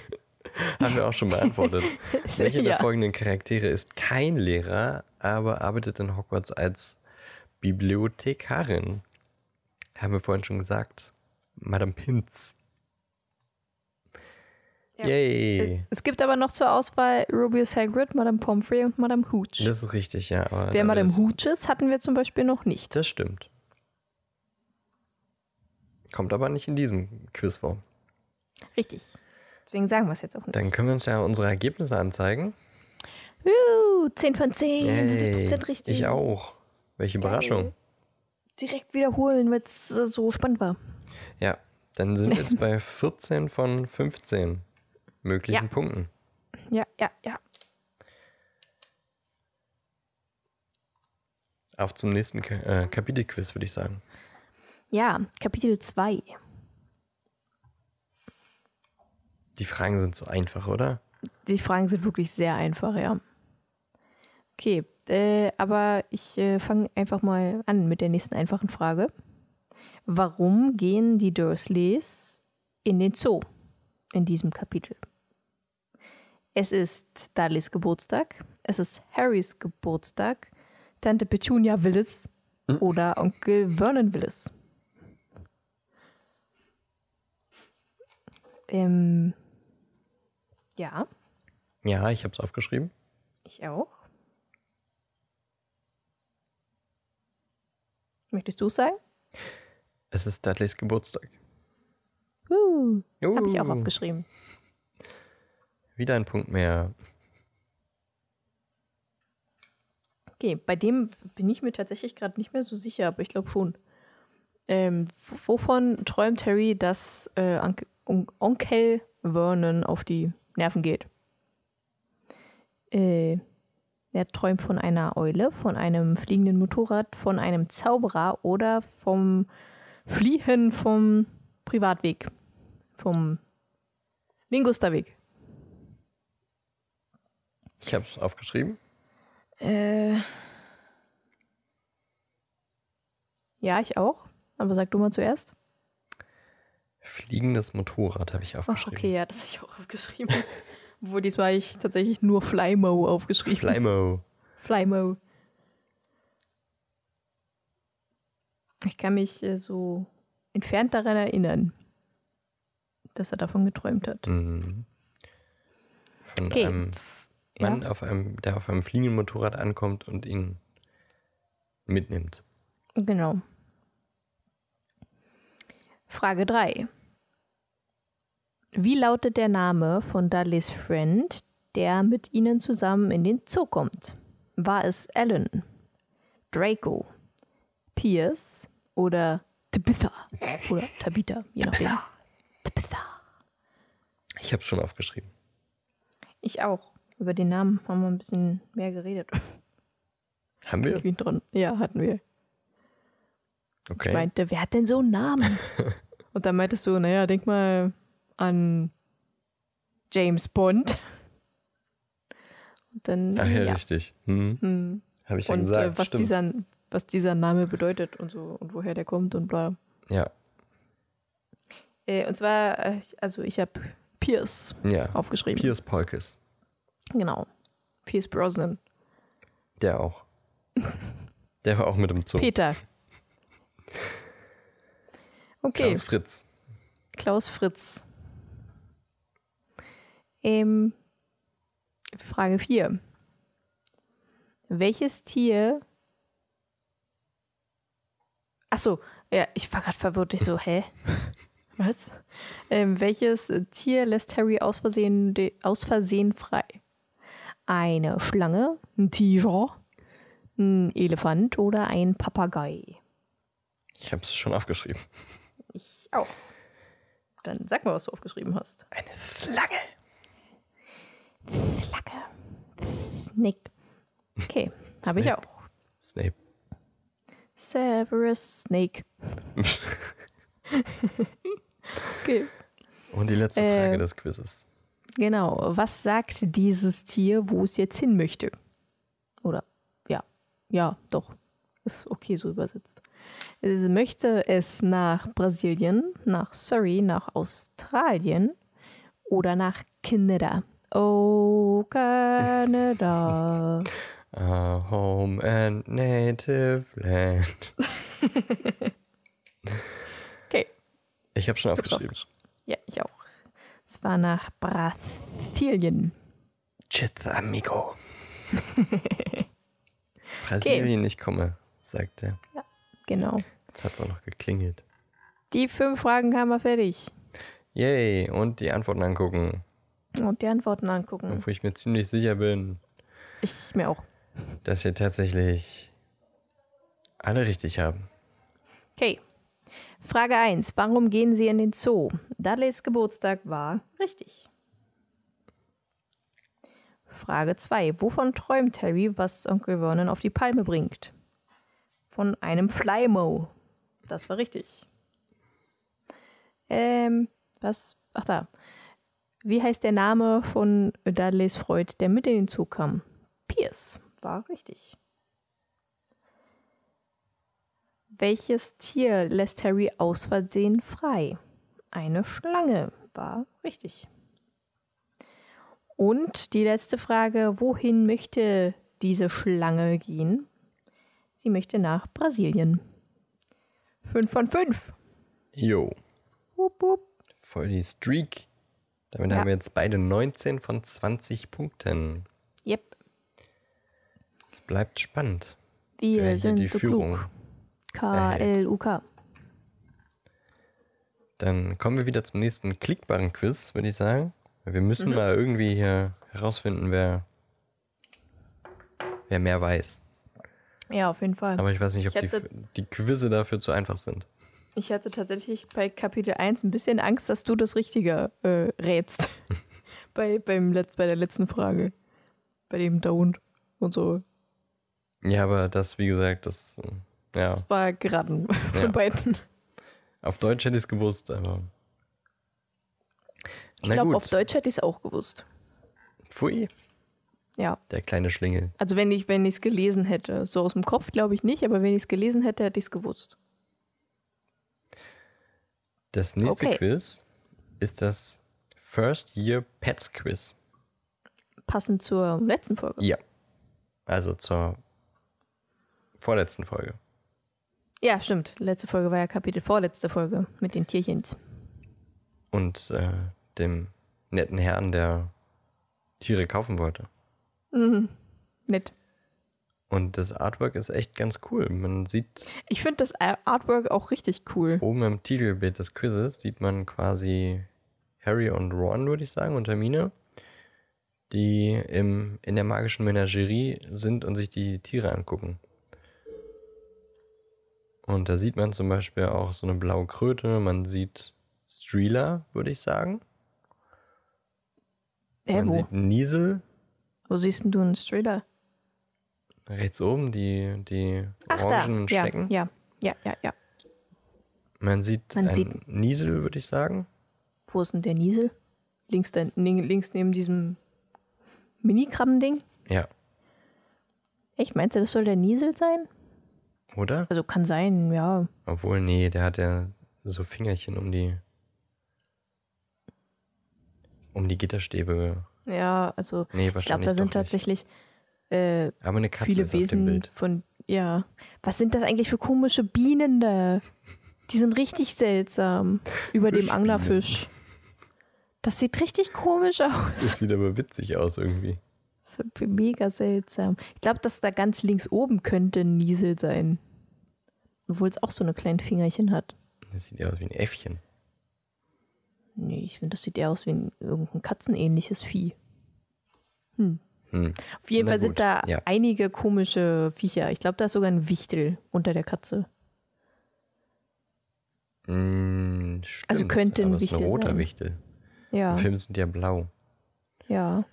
haben wir auch schon beantwortet. Welche der Ja. folgenden Charaktere ist kein Lehrer, aber arbeitet in Hogwarts als Bibliothekarin? Haben wir vorhin schon gesagt. Madame Pinz. Ja. Yay. Es, es gibt aber noch zur Auswahl Rubius Hagrid, Madame Pomfrey und Madame Hooch. Das ist richtig, ja. Aber Wer Madame Hooch ist, hatten wir zum Beispiel noch nicht. Das stimmt. Kommt aber nicht in diesem Quiz vor. Richtig. Deswegen sagen wir es jetzt auch nicht. Dann können wir uns ja unsere Ergebnisse anzeigen. Uh, 10 von 10. Yay. 100% richtig. Ich auch. Welche Überraschung. Direkt wiederholen, weil es so spannend war. Ja, dann sind wir jetzt bei 14 von 15 möglichen Ja. Punkten. Ja, ja, ja. Auf zum nächsten Ka äh, Kapitelquiz, würde ich sagen. Ja, Kapitel 2. Die Fragen sind so einfach, oder? Die Fragen sind wirklich sehr einfach, ja. Okay, äh, aber ich äh, fange einfach mal an mit der nächsten einfachen Frage. Warum gehen die Dursleys in den Zoo in diesem Kapitel? Es ist Dudleys Geburtstag, es ist Harrys Geburtstag, Tante Petunia will es oder Onkel Vernon will es. Ähm, ja. Ja, ich habe es aufgeschrieben. Ich auch. Möchtest du es sagen? Es ist Dudleys Geburtstag. Uh, Habe ich auch Uh. aufgeschrieben. Wieder ein Punkt mehr. Okay, bei dem bin ich mir tatsächlich gerade nicht mehr so sicher, aber ich glaube schon. Ähm, wovon träumt Harry, dass äh, Onk On Onkel Vernon auf die Nerven geht? Äh, er träumt von einer Eule, von einem fliegenden Motorrad, von einem Zauberer oder vom Fliehen vom Privatweg. Vom Lingusterweg. Ich habe es aufgeschrieben. Äh, ja, ich auch. Aber sag du mal zuerst. Fliegendes Motorrad habe ich Ach, aufgeschrieben. okay, ja, das habe ich auch aufgeschrieben. Obwohl diesmal habe ich tatsächlich nur Flymo aufgeschrieben. Flymo. Flymo. Ich kann mich äh, so entfernt daran erinnern, dass er davon geträumt hat. Mhm. Von Okay. einem Ja. Mann, auf einem, der auf einem fliegenden Motorrad ankommt und ihn mitnimmt. Genau. Frage 3. Wie lautet der Name von Dudleys Friend, der mit ihnen zusammen in den Zoo kommt? War es Alan, Draco, Pierce oder Tabitha? Oder Tabitha, je nachdem. Tabitha. Ich habe es schon aufgeschrieben. Ich auch. Über den Namen haben wir ein bisschen mehr geredet. Haben wir? Ja, hatten wir. Okay. Ich meinte, wer hat denn so einen Namen? Und dann meintest du, naja, denk mal an James Bond. Und dann, Ach ja, ja. richtig. Hm. Hm. Habe ich ja Und gesagt. äh, was, Stimmt. dieser, was dieser Name bedeutet und so und woher der kommt und bla. Ja, Äh, und zwar, äh, also ich habe Pierce ja. aufgeschrieben. Piers Polkes. Genau. Pierce Brosnan. Der auch. Der war auch mit im Zoo. Peter. Okay. Klaus Fritz. Klaus Fritz. Ähm, Frage 4. Welches Tier. Achso, ja, ich war gerade verwirrt. Ich so, hä? Was? Ähm, welches Tier lässt Harry aus Versehen, aus Versehen frei? Eine Schlange, ein Tiger, ein Elefant oder ein Papagei? Ich habe es schon aufgeschrieben. Ich auch. Dann sag mal, was du aufgeschrieben hast. Eine Schlange. Flagge. Nick. Okay, habe ich Snape. auch. Snape. Severus Snake. okay, Und die letzte Äh, Frage des Quizzes. genau. Was sagt dieses Tier, wo es jetzt hin möchte? Oder, ja, ja, doch. Ist okay so übersetzt. Es möchte es nach Brasilien, nach Surrey, nach Australien oder nach Kanada. Oh, Kanada. A home and native land. Okay. Ich habe schon aufgeschrieben. Ja, ich auch. Es war nach Brasilien. Chith amigo. Brasilien, ich komme, sagt er. Genau. Jetzt hat es auch noch geklingelt. Die fünf Fragen haben wir fertig. Yay, und die Antworten angucken, Und die Antworten angucken. obwohl ich mir ziemlich sicher bin, Ich mir auch. dass wir tatsächlich alle richtig haben. Okay. Frage 1. Warum gehen Sie in den Zoo? Dudleys Geburtstag war richtig. Frage 2. Wovon träumt Harry, was Onkel Vernon auf die Palme bringt? Von einem Flymo. Das war richtig. Ähm, was? Ach da. Wie heißt der Name von Dudleys Freund, der mit in den Zoo kam? Pierce. War richtig. Welches Tier lässt Harry aus Versehen frei? Eine Schlange. War richtig. Und die letzte Frage, wohin möchte diese Schlange gehen? Sie möchte nach Brasilien. Fünf von fünf. Jo, Wupp, wupp. voll die Streak. Damit Ja. haben wir jetzt beide 19 von 20 Punkten. Yep. Es bleibt spannend. Wir wer hier sind die so Führung. K-L-U-K. Dann kommen wir wieder zum nächsten klickbaren Quiz, würde ich sagen. Wir Mhm. müssen mal irgendwie hier herausfinden, wer, wer mehr weiß. Ja, auf jeden Fall. Aber ich weiß nicht, ob die, die Quizze dafür zu einfach sind. Ich hatte tatsächlich bei Kapitel 1 ein bisschen Angst, dass du das Richtige äh, rätst. bei, beim Letz-, bei der letzten Frage. Bei dem Don't und so. Ja, aber das, wie gesagt, das, ja, Das war geraten von Ja. beiden. auf Deutsch hätte ich es gewusst, aber. Ich glaube, auf Deutsch hätte ich es auch gewusst. Pfui, Ja. der kleine Schlingel. Also wenn ich wenn es gelesen hätte. So aus dem Kopf glaube ich nicht, aber wenn ich es gelesen hätte, hätte ich es gewusst. Das nächste Okay. Quiz ist das First Year Pets Quiz. Passend zur letzten Folge. Ja. Also zur vorletzten Folge. Ja, stimmt. Letzte Folge war ja Kapitel vorletzte Folge mit den Tierchens. Und äh, dem netten Herrn, der Tiere kaufen wollte. Nett. Und das Artwork ist echt ganz cool. Man sieht Ich finde das Artwork auch richtig cool. oben im Titelbild des Quizzes, sieht man quasi Harry und Ron, würde ich sagen, und Hermine, die im, in der magischen Menagerie sind und sich die Tiere angucken. Und da sieht man zum Beispiel auch so eine blaue Kröte, man sieht Streela, würde ich sagen. Hä, man wo? sieht Niesel, Wo siehst denn du einen Strailer? Rechts oben, die, die Ach, da. orangenen Schnecken. ja, ja, ja, ja. Man sieht Man einen sieht- Niesel, würde ich sagen. Wo ist denn der Niesel? Links, da, links neben diesem Mini-Krabben-Ding? Ja, Echt, meinst du, das soll der Niesel sein? oder? Also kann sein, ja. Obwohl, nee, der hat ja so Fingerchen um die um die Gitterstäbe. Ja, also Nee, ich glaube, wahrscheinlich da sind doch nicht. Äh, Aber eine Katze viele ist auf dem Wesen Bild. von, ja. Was sind das eigentlich für komische Bienen da? Die sind richtig seltsam. Über dem. Anglerfisch. Das sieht richtig komisch aus. Das sieht aber witzig aus irgendwie. Das ist mega seltsam. Ich glaube, dass da ganz links oben könnte ein Niesel sein. Obwohl es auch so eine kleinen Fingerchen hat. Das sieht ja aus wie ein Äffchen. Nee, ich finde, das sieht eher aus wie ein, irgendein katzenähnliches Vieh. Hm. Auf jeden Na Fall gut, sind da ja. einige komische Viecher. Ich glaube, da ist sogar ein Wichtel unter der Katze. Stimmt, Also könnte ein aber es ist ein Wichtel roter sein. Wichtel. Ja, Im Film sind ja blau. ja.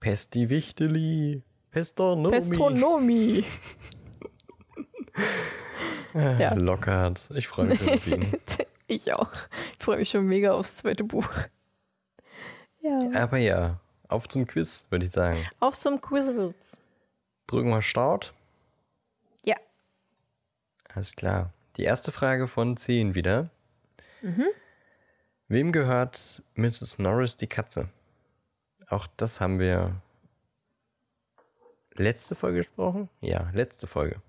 Pesti Wichteli. Pestronomi. Pestronomi. ja. Lockhart. Ich freue mich schon auf ihn. ich auch. Ich freue mich schon mega aufs zweite Buch. Ja. Aber ja, auf zum Quiz, würde ich sagen. Auf zum Quizzles. drücken wir Start. Ja. Alles klar. Die erste Frage von 10 wieder. Wem gehört Mrs. Norris die Katze? Auch das haben wir letzte Folge gesprochen? Ja, letzte Folge.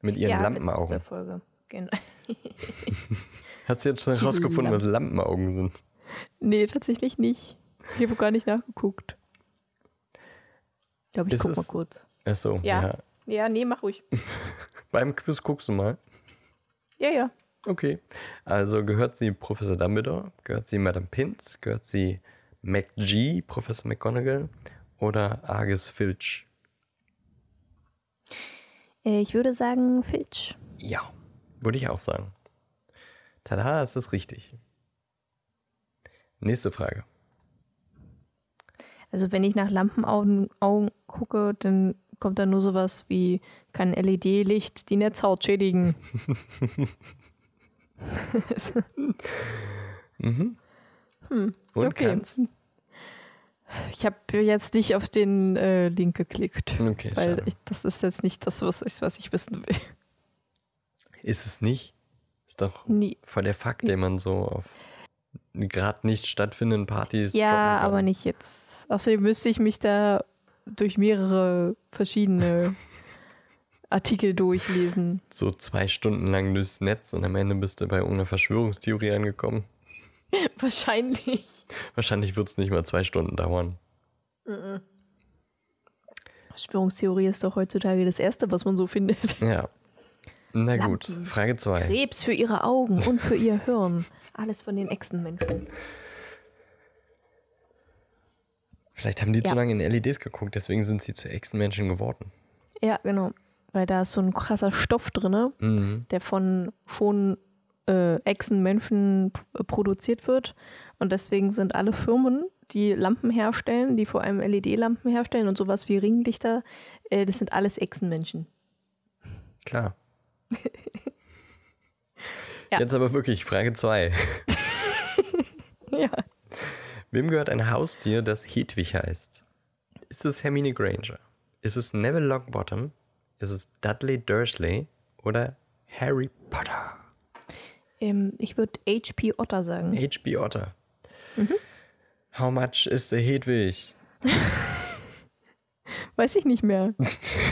Mit ihren ja, Lampenaugen. letzte Folge. Genau. Hast du jetzt schon herausgefunden, was Lampenaugen sind? Nee, tatsächlich nicht. Ich habe gar nicht nachgeguckt. Ich glaube, ich Ist guck es- mal kurz. Ach so, Ja. ja. Ja, nee, mach ruhig. Beim Quiz guckst du mal. Ja, ja. Okay. Also gehört sie Professor Dumbledore? Gehört sie Madame Pinz? Gehört sie McG, Professor McGonagall? Oder Argus Filch? Äh, Ich würde sagen Filch. Ja, würde ich auch sagen. Tada, ist das richtig. Nächste Frage. Also wenn ich nach Lampenaugen Augen gucke, dann kommt da nur sowas wie kann LED-Licht die Netzhaut schädigen. Und Okay. kannst? Ich habe jetzt nicht auf den äh, Link geklickt, Okay, weil ich, das ist jetzt nicht das, was ich, was ich wissen will. Ist es nicht? Ist doch Nie. voll der Fakt, den man so auf gerade nicht stattfindenden Partys Ja, aber nicht jetzt. Außerdem müsste ich mich da durch mehrere verschiedene Artikel durchlesen. So zwei Stunden lang durchs Netz und am Ende bist du bei irgendeiner Verschwörungstheorie angekommen. Wahrscheinlich. Wahrscheinlich wird es nicht mal zwei Stunden dauern. Verschwörungstheorie ist doch heutzutage das Erste, was man so findet. Ja. Na gut, Lampen. Frage 2. Krebs für ihre Augen und für ihr Hirn. Alles von den Echsenmenschen. Vielleicht haben die zu Ja. lange in LEDs geguckt, deswegen sind sie zu Echsenmenschen geworden. Ja, genau. Weil da ist so ein krasser Stoff drin, Mhm. der von schon äh, Echsenmenschen p- produziert wird. Und deswegen sind alle Firmen, die Lampen herstellen, die vor allem LED-Lampen herstellen und sowas wie Ringlichter, äh, das sind alles Echsenmenschen. Klar. Ja. Jetzt aber wirklich Frage 2. Ja. Wem gehört ein Haustier, das Hedwig heißt? Ist es Hermine Granger? Ist es Neville Longbottom? Ist es Dudley Dursley? Oder Harry Potter? Ähm, ich würde HP Otter sagen. H.B. Otter. Mhm. How much is the Hedwig? Weiß ich nicht mehr.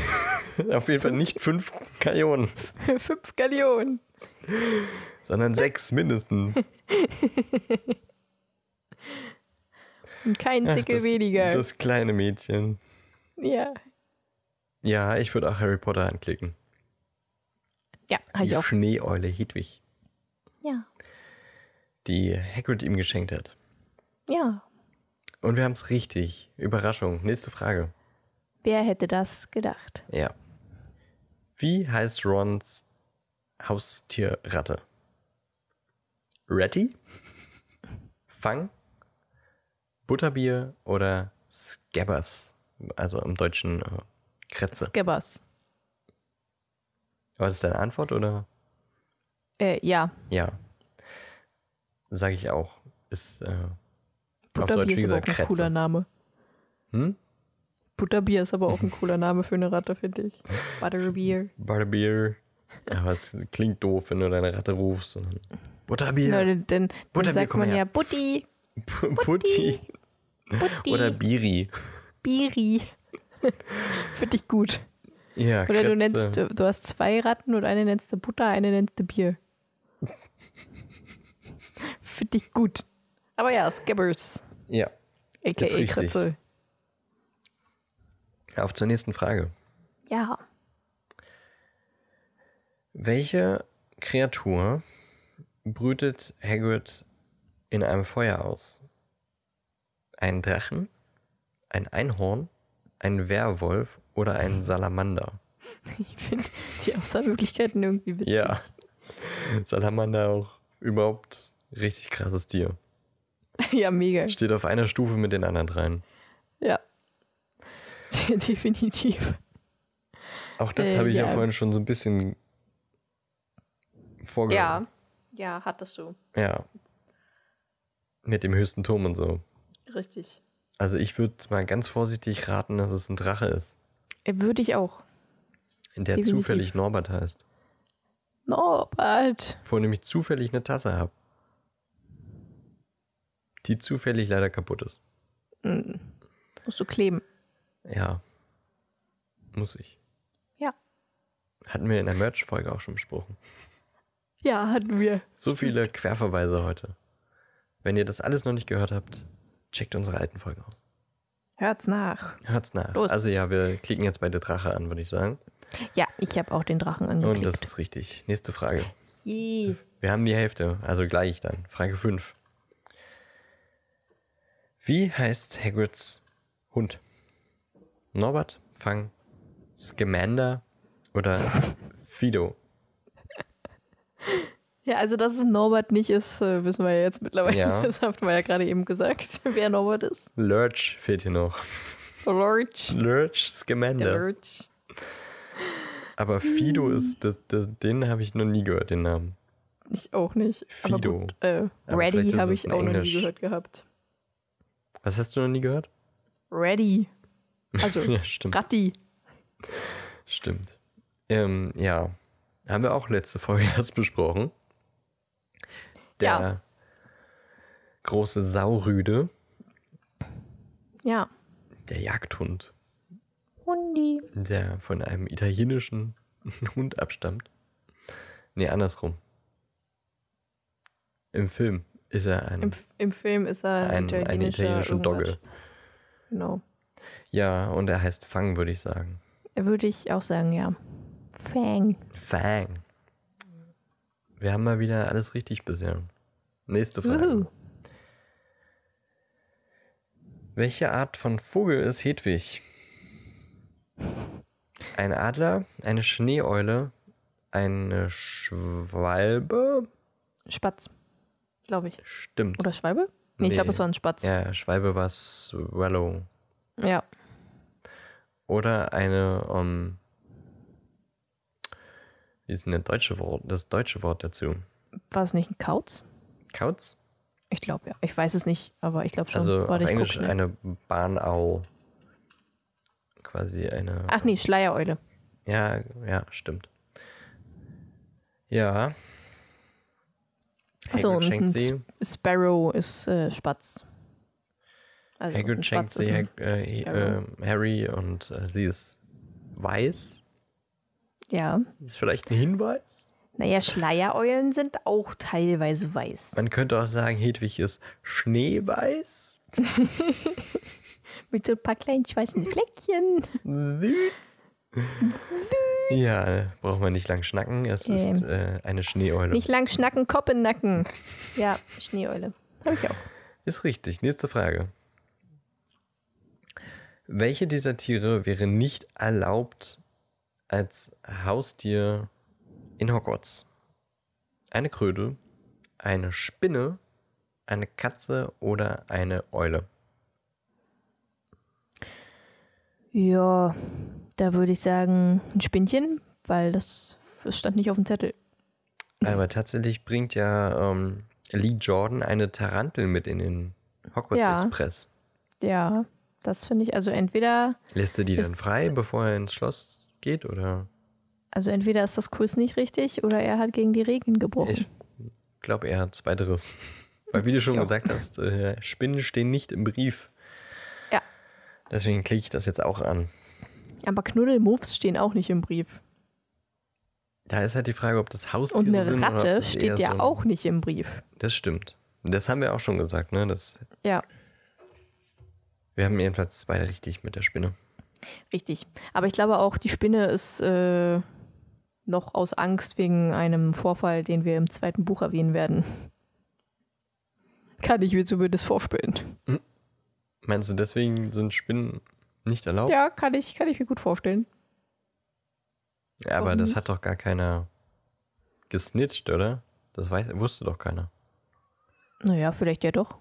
Auf jeden Fall nicht 5 Gallionen, Fünf Gallionen. sondern 6 mindestens. Und kein Zickel das, weniger. Das kleine Mädchen. ja. Ja, ich würde auch Harry Potter anklicken. Ja, habe ich Die auch. Schneeeule Hedwig, Ja. die Hagrid ihm geschenkt hat. Ja. Und wir haben es richtig. Überraschung. Nächste Frage. Wer hätte das gedacht? Ja. Wie heißt Rons Haustierratte? Ratty? Fang? Butterbier oder Scabbers? Also im Deutschen äh, Kretze. Scabbers. War das deine Antwort oder? Äh, ja. Ja. Sag ich auch. Ist äh, auf Deutsch wie ist aber auch gesagt ein cooler Name. Hm? Butterbier ist aber auch ein cooler Name für eine Ratte, finde ich. Butterbier. Butterbier. Aber es klingt doof, wenn du deine Ratte rufst. Butterbier. Ja, dann, dann, dann Butterbier, sagt komm man her. ja Butti, Putti. Butti, Oder Biri. Biri. finde ich gut. Ja, Oder du nennst, du hast zwei Ratten und eine nennst du Butter, eine nennst du Bier. finde ich gut. Aber ja, Scabbers, Ja. a.k.a. Kretze. Auf zur nächsten Frage. Ja. Welche Kreatur brütet Hagrid in einem Feuer aus? Ein Drachen, ein Einhorn, ein Werwolf oder ein Salamander? Ich finde die Auswahlmöglichkeiten irgendwie witzig. Ja. Salamander auch überhaupt richtig krasses Tier. ja, mega. Steht auf einer Stufe mit den anderen dreien. Ja. Definitiv. Auch das Äh, habe ich ja. ja. vorhin schon so ein bisschen vorgenommen. Ja, hattest du. Ja. Mit dem höchsten Turm und so. Richtig. Also ich würde mal ganz vorsichtig raten, dass es ein Drache ist. Würde ich auch. Der Definitiv. zufällig Norbert heißt. Norbert. Wo nämlich zufällig eine Tasse habe. Die zufällig leider kaputt ist. Musst du kleben. Ja. Muss ich. Ja. Hatten wir in der Merch-Folge auch schon besprochen. Ja, hatten wir. So viele Querverweise heute. Wenn ihr das alles noch nicht gehört habt, checkt unsere alten Folgen aus. Hört's nach. Hört's nach. Los. Also ja, wir klicken jetzt bei der Drache an, würde ich sagen. Ja, ich habe auch den Drachen Und angeklickt. das ist richtig. Nächste Frage. Je. Wir haben die Hälfte, also gleich dann. Frage 5. Wie heißt Hagrids Hund? Norbert, Fang, Scamander oder Fido? Ja, also dass es Norbert nicht ist, äh, wissen wir ja jetzt mittlerweile. Ja. Das haben wir ja gerade eben gesagt, wer Norbert ist. Lurch fehlt hier noch. Lurch. Lurch, Der Scamander. Lurch. Aber Fido ist, das, das, den habe ich noch nie gehört, den Namen. Ich auch nicht. Fido. gut, äh, Ready habe ich auch noch nie Englisch. gehört gehabt. Was hast du noch nie gehört? Ready. Also Ja, stimmt. Ratti. Stimmt. Ähm, ja. Haben wir auch letzte Folge erst besprochen. Der Ja. große Saurüde, Ja. der Jagdhund, Hundi. der von einem italienischen Hund abstammt. Nee, andersrum. Im Film ist er ein, Im, Im Film ist er ein, ein italienischer italienischer irgendwas. Dogge. Genau. Ja, und er heißt Fang, würde ich sagen. Würde ich auch sagen, ja. Fang. Fang. Wir haben mal wieder alles richtig bisher. Nächste Frage. Wuhu. Welche Art von Vogel ist Hedwig? Ein Adler, eine Schneeeule, eine Schwalbe? Spatz. Glaube ich. Stimmt. Oder Schwalbe? Nee, ich Nee. glaube, es war ein Spatz. Ja, Schwalbe war Swallow. Ja. Oder eine, um, ist denn deutsche Wort, das deutsche Wort dazu? War es nicht ein Kauz? Kauz? Ich glaube, ja. Ich weiß es nicht, aber ich glaube schon. Also Warte, auf Englisch eine Barnaul. Quasi eine. Ach nee, Schleiereule. Ja, ja, stimmt. Ja. Achso, und ein sie. Sparrow ist äh, Spatz. Also Hagrid schenkt sie Hag äh, äh, Harry und äh, sie ist weiß. Ja. Ist vielleicht ein Hinweis? Naja, Schleiereulen sind auch teilweise weiß. Man könnte auch sagen, Hedwig ist schneeweiß. Mit so ein paar kleinen weißen Fleckchen. Süß. Ja, braucht man nicht lang schnacken. Es Ähm. ist äh, eine Schneeeule. Nicht lang schnacken, Kopf in den Nacken. Ja, Schneeeule. Habe ich auch. Ist richtig. Nächste Frage. Welche dieser Tiere wäre nicht erlaubt als Haustier in Hogwarts? Eine Kröte, eine Spinne, eine Katze oder eine Eule? Ja, da würde ich sagen ein Spinnchen, weil das, das stand nicht auf dem Zettel. Aber tatsächlich bringt ja ähm, Lee Jordan eine Tarantel mit in den Hogwarts Ja. Express. Ja, das finde ich, also entweder, Lässt er die dann frei, bevor er ins Schloss geht? Oder? also entweder ist das Quiz nicht richtig oder er hat gegen die Regeln gebrochen. Ich glaube eher zweiteres. Weil wie du schon gesagt hast, äh, Spinnen stehen nicht im Brief. Ja. Deswegen klicke ich das jetzt auch an. Aber Knuddelmuffs stehen auch nicht im Brief. Da ist halt die Frage, ob das Haustiere Und eine sind Ratte steht ja so auch nicht im Brief. Das stimmt. Das haben wir auch schon gesagt, ne? Das, Ja, wir haben jedenfalls beide richtig mit der Spinne. Richtig. Aber ich glaube auch, die Spinne ist äh, noch aus Angst wegen einem Vorfall, den wir im zweiten Buch erwähnen werden. Kann ich mir zumindest vorstellen. Meinst du, deswegen sind Spinnen nicht erlaubt? Ja, kann ich, kann ich mir gut vorstellen. Ja, aber Warum das nicht? hat doch gar keiner gesnitcht, oder? Das weiß, wusste doch keiner. Naja, vielleicht ja doch.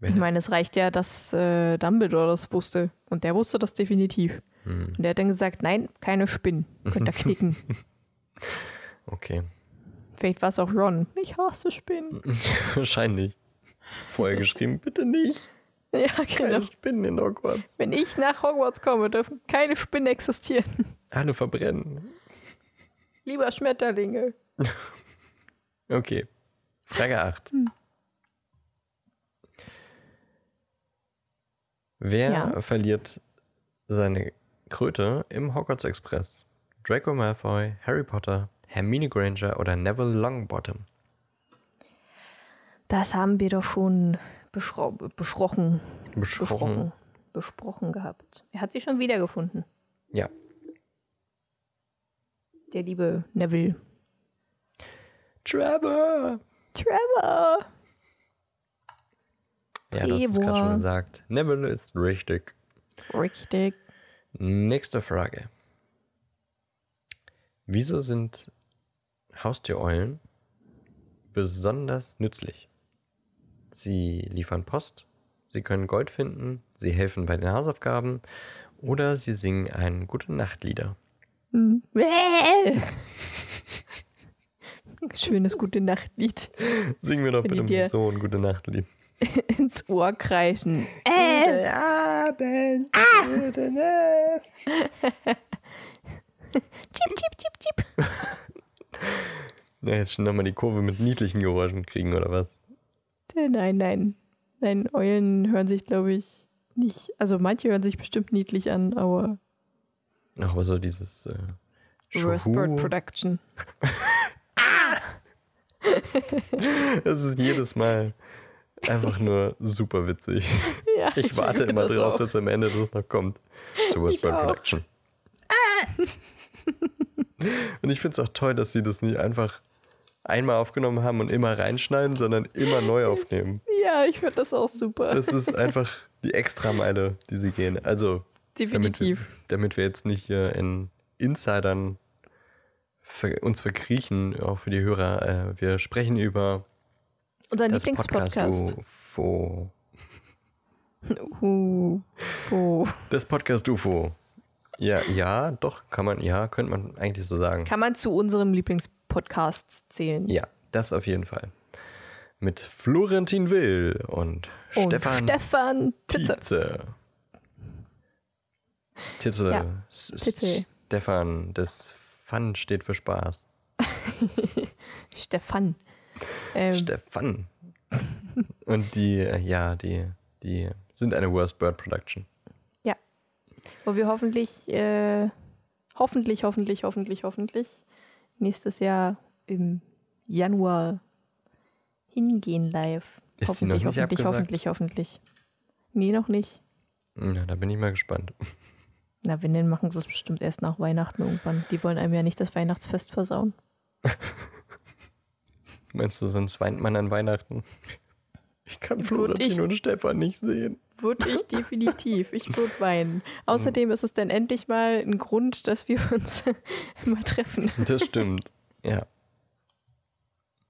Wer- Ich meine, es reicht ja, dass äh, Dumbledore das wusste. Und der wusste das definitiv. Hm, Und der hat dann gesagt, nein, keine Spinnen. Könnt ihr knicken. okay. Vielleicht war es auch Ron. Ich hasse Spinnen. Wahrscheinlich. Vorher geschrieben, bitte nicht. Ja, genau. Keine Spinnen in Hogwarts. Wenn ich nach Hogwarts komme, dürfen keine Spinnen existieren. Alle verbrennen. Lieber Schmetterlinge. Okay. Frage 8. Wer Ja. verliert seine Kröte im Hogwarts Express? Draco Malfoy, Harry Potter, Hermine Granger oder Neville Longbottom? Das haben wir doch schon beschro besprochen. Besprochen. Besprochen. Besprochen gehabt. Er hat sie schon wiedergefunden. Ja. Der liebe Neville. Trevor! Trevor! Ja, das ist gerade Trevor. schon gesagt. Neville ist richtig. Richtig. Nächste Frage. Wieso sind Haustiereulen besonders nützlich? Sie liefern Post, sie können Gold finden, sie helfen bei den Hausaufgaben oder sie singen ein gute Nachtlieder. Schönes gute Nachtlied. Singen wir doch Wenn bitte dir- so ein gute Nachtlied. Ins Ohr kreischen. Äh, Abend, gute Nacht. chip, chip, chip, chip. Ja, jetzt schon nochmal die Kurve mit niedlichen Geräuschen kriegen oder was? Nein, nein. Nein, Eulen hören sich, glaube ich, nicht. Also manche hören sich bestimmt niedlich an, aber Ach, aber so dieses äh, Worst Bird. Production. Das ist jedes Mal einfach nur super witzig. Ja, Ich warte liebe immer das drauf, auch. dass am Ende das noch kommt. Zu Ich auch. Production. Und ich finde es auch toll, dass sie das nicht einfach einmal aufgenommen haben und immer reinschneiden, sondern immer neu aufnehmen. Ja, ich finde das auch super. Das ist einfach die Extrameile, die sie gehen. Also, damit wir, Definitiv. damit wir jetzt nicht hier in Insidern uns verkriechen, auch für die Hörer. Äh, wir sprechen über Unser das Podcast Lieblingspodcast. UFO. Oh. Das Podcast UFO. Ja, ja, doch, kann man, ja, könnte man eigentlich so sagen. Kann man zu unserem Lieblingspodcast zählen. Ja, das auf jeden Fall. Mit Florentin Will und, Und Stefan Stefan Titze. Tietze. Tietze. Ja, Tietze. Stefan, das Fun steht für Spaß. Stefan. Ähm, Stefan. Und die, äh, ja, die, die sind eine Worst Bird Production. ja. Wo wir hoffentlich, äh, hoffentlich, hoffentlich, hoffentlich, hoffentlich nächstes Jahr im Januar hingehen live. Ist die noch hoffentlich, nicht hoffentlich, abgesagt? hoffentlich, hoffentlich. Nee, noch nicht. Ja, da bin ich mal gespannt. Na, wenn, dann machen sie es bestimmt erst nach Weihnachten irgendwann. Die wollen einem ja nicht das Weihnachtsfest versauen. Meinst du, sonst weint man an Weihnachten? Ich kann Florentin ich- und Stefan nicht sehen. Würde ich definitiv. Ich würde weinen. Außerdem ist es dann endlich mal ein Grund, dass wir uns mal treffen. Das stimmt. ja.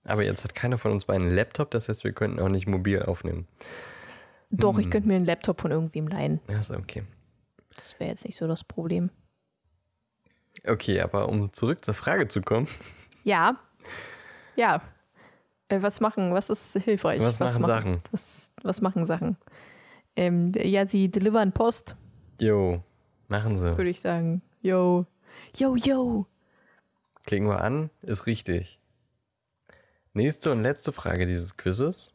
Aber jetzt hat keiner von uns beiden einen Laptop, das heißt, wir könnten auch nicht mobil aufnehmen. Doch, ich Hm. könnte mir einen Laptop von irgendwem leihen. Ja, ist okay. Das wäre jetzt nicht so das Problem. Okay, aber um zurück zur Frage zu kommen, Ja. Ja. Äh, was machen? Was ist hilfreich? Was machen Sachen? Was, was machen Sachen? Ähm, ja, sie delivern Post, jo, machen sie. würde ich sagen. Yo. Yo, yo. Klicken wir an, ist richtig. Nächste und letzte Frage dieses Quizzes.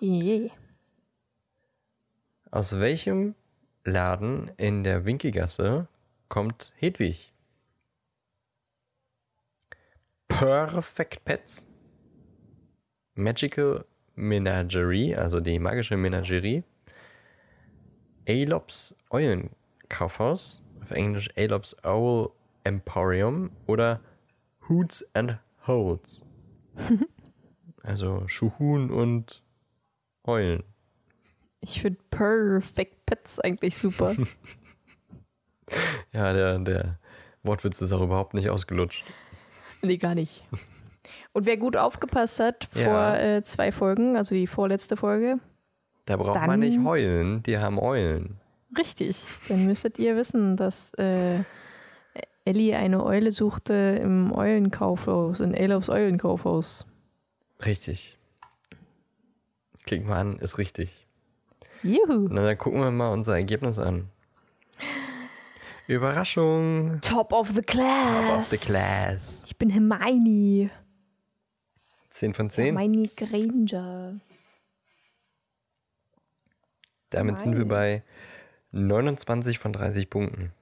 Yeah. Aus welchem Laden in der Winkelgasse kommt Hedwig? Perfect Pets, Magical Menagerie, also die magische Menagerie, Aelops Eulenkaufhaus, auf Englisch Aelops Owl Emporium oder Hoots and Holes. also Schuhun und Eulen. Ich finde Perfect Pets eigentlich super. Ja, der, der Wortwitz ist auch überhaupt nicht ausgelutscht. nee, gar nicht. Und wer gut aufgepasst hat Ja. vor äh, zwei Folgen, also die vorletzte Folge, Da braucht Dann- man nicht heulen, die haben Eulen. richtig, dann müsstet ihr wissen, dass äh, Ellie eine Eule suchte im Eulenkaufhaus, in Elofs Eulenkaufhaus. Richtig. Klick mal an, ist richtig. Juhu. Na, dann gucken wir mal unser Ergebnis an. Überraschung. Top of the class. Top of the class. Ich bin Hermione. 10 von 10. Hermione Granger. Damit sind wir bei 29 von 30 Punkten.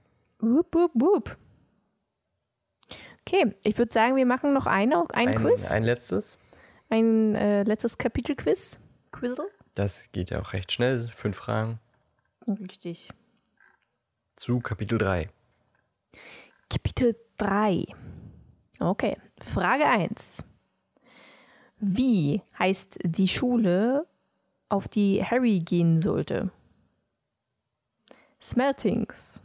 Wup, wup, wup. Okay, ich würde sagen, wir machen noch eine, ein, Ein, Quiz. ein letztes. Ein äh, letztes Kapitel-Quiz. Quizzle. Das geht ja auch recht schnell. Fünf Fragen Richtig. zu Kapitel 3. Kapitel 3. Okay, Frage 1. Wie heißt die Schule, auf die Harry gehen sollte? Smeltings,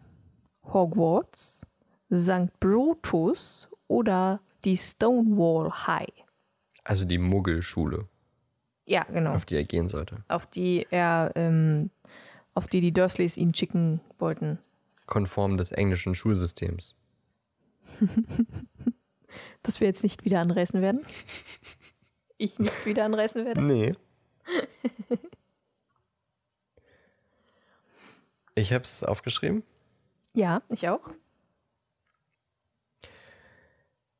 Hogwarts, St. Brutus oder die Stonewall High? Also die Muggelschule, Ja, genau. auf die er gehen sollte. Auf die er, ähm, auf die die Dursleys ihn schicken wollten. Konform des englischen Schulsystems. Dass wir jetzt nicht wieder anreißen werden. Ich nicht wieder anreißen werde. Nee. ich habe es aufgeschrieben. Ja, ich auch.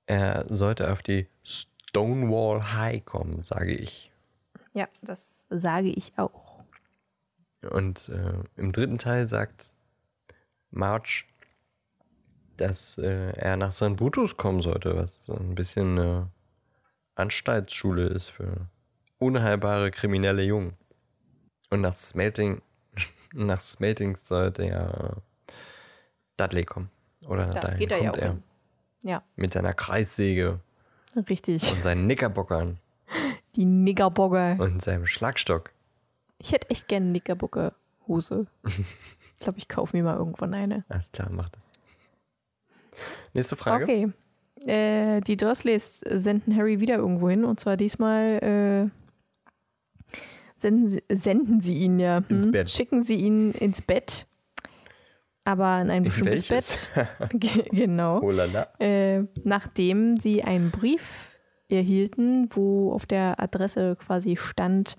Er sollte auf die Stonewall High kommen, sage ich. Ja, das sage ich auch. Und äh, im dritten Teil sagt Marge, dass äh, er nach St. Brutus kommen sollte, was so ein bisschen eine Anstaltsschule ist für unheilbare kriminelle Jungen. Und nach Smelting, nach Smelting sollte ja Dudley kommen. Oder Da dahin geht er ja kommt auch er. hin. Ja, Mit seiner Kreissäge richtig. und seinen Knickerbockern Die Niggerbogger. und seinem Schlagstock. Ich hätte echt gerne Knickerbocker-Hose. Ich glaube, ich kaufe mir mal irgendwann eine. Alles klar, mach das. Nächste Frage. Okay. Äh, die Dursleys senden Harry wieder irgendwo hin. Und zwar diesmal äh, senden, sie, senden sie ihn ja. Ins hm? Bett. Schicken sie ihn ins Bett. Aber in ein bestimmtes welches? Bett. Ge- genau. Oh äh, nachdem sie einen Brief erhielten, wo auf der Adresse quasi stand,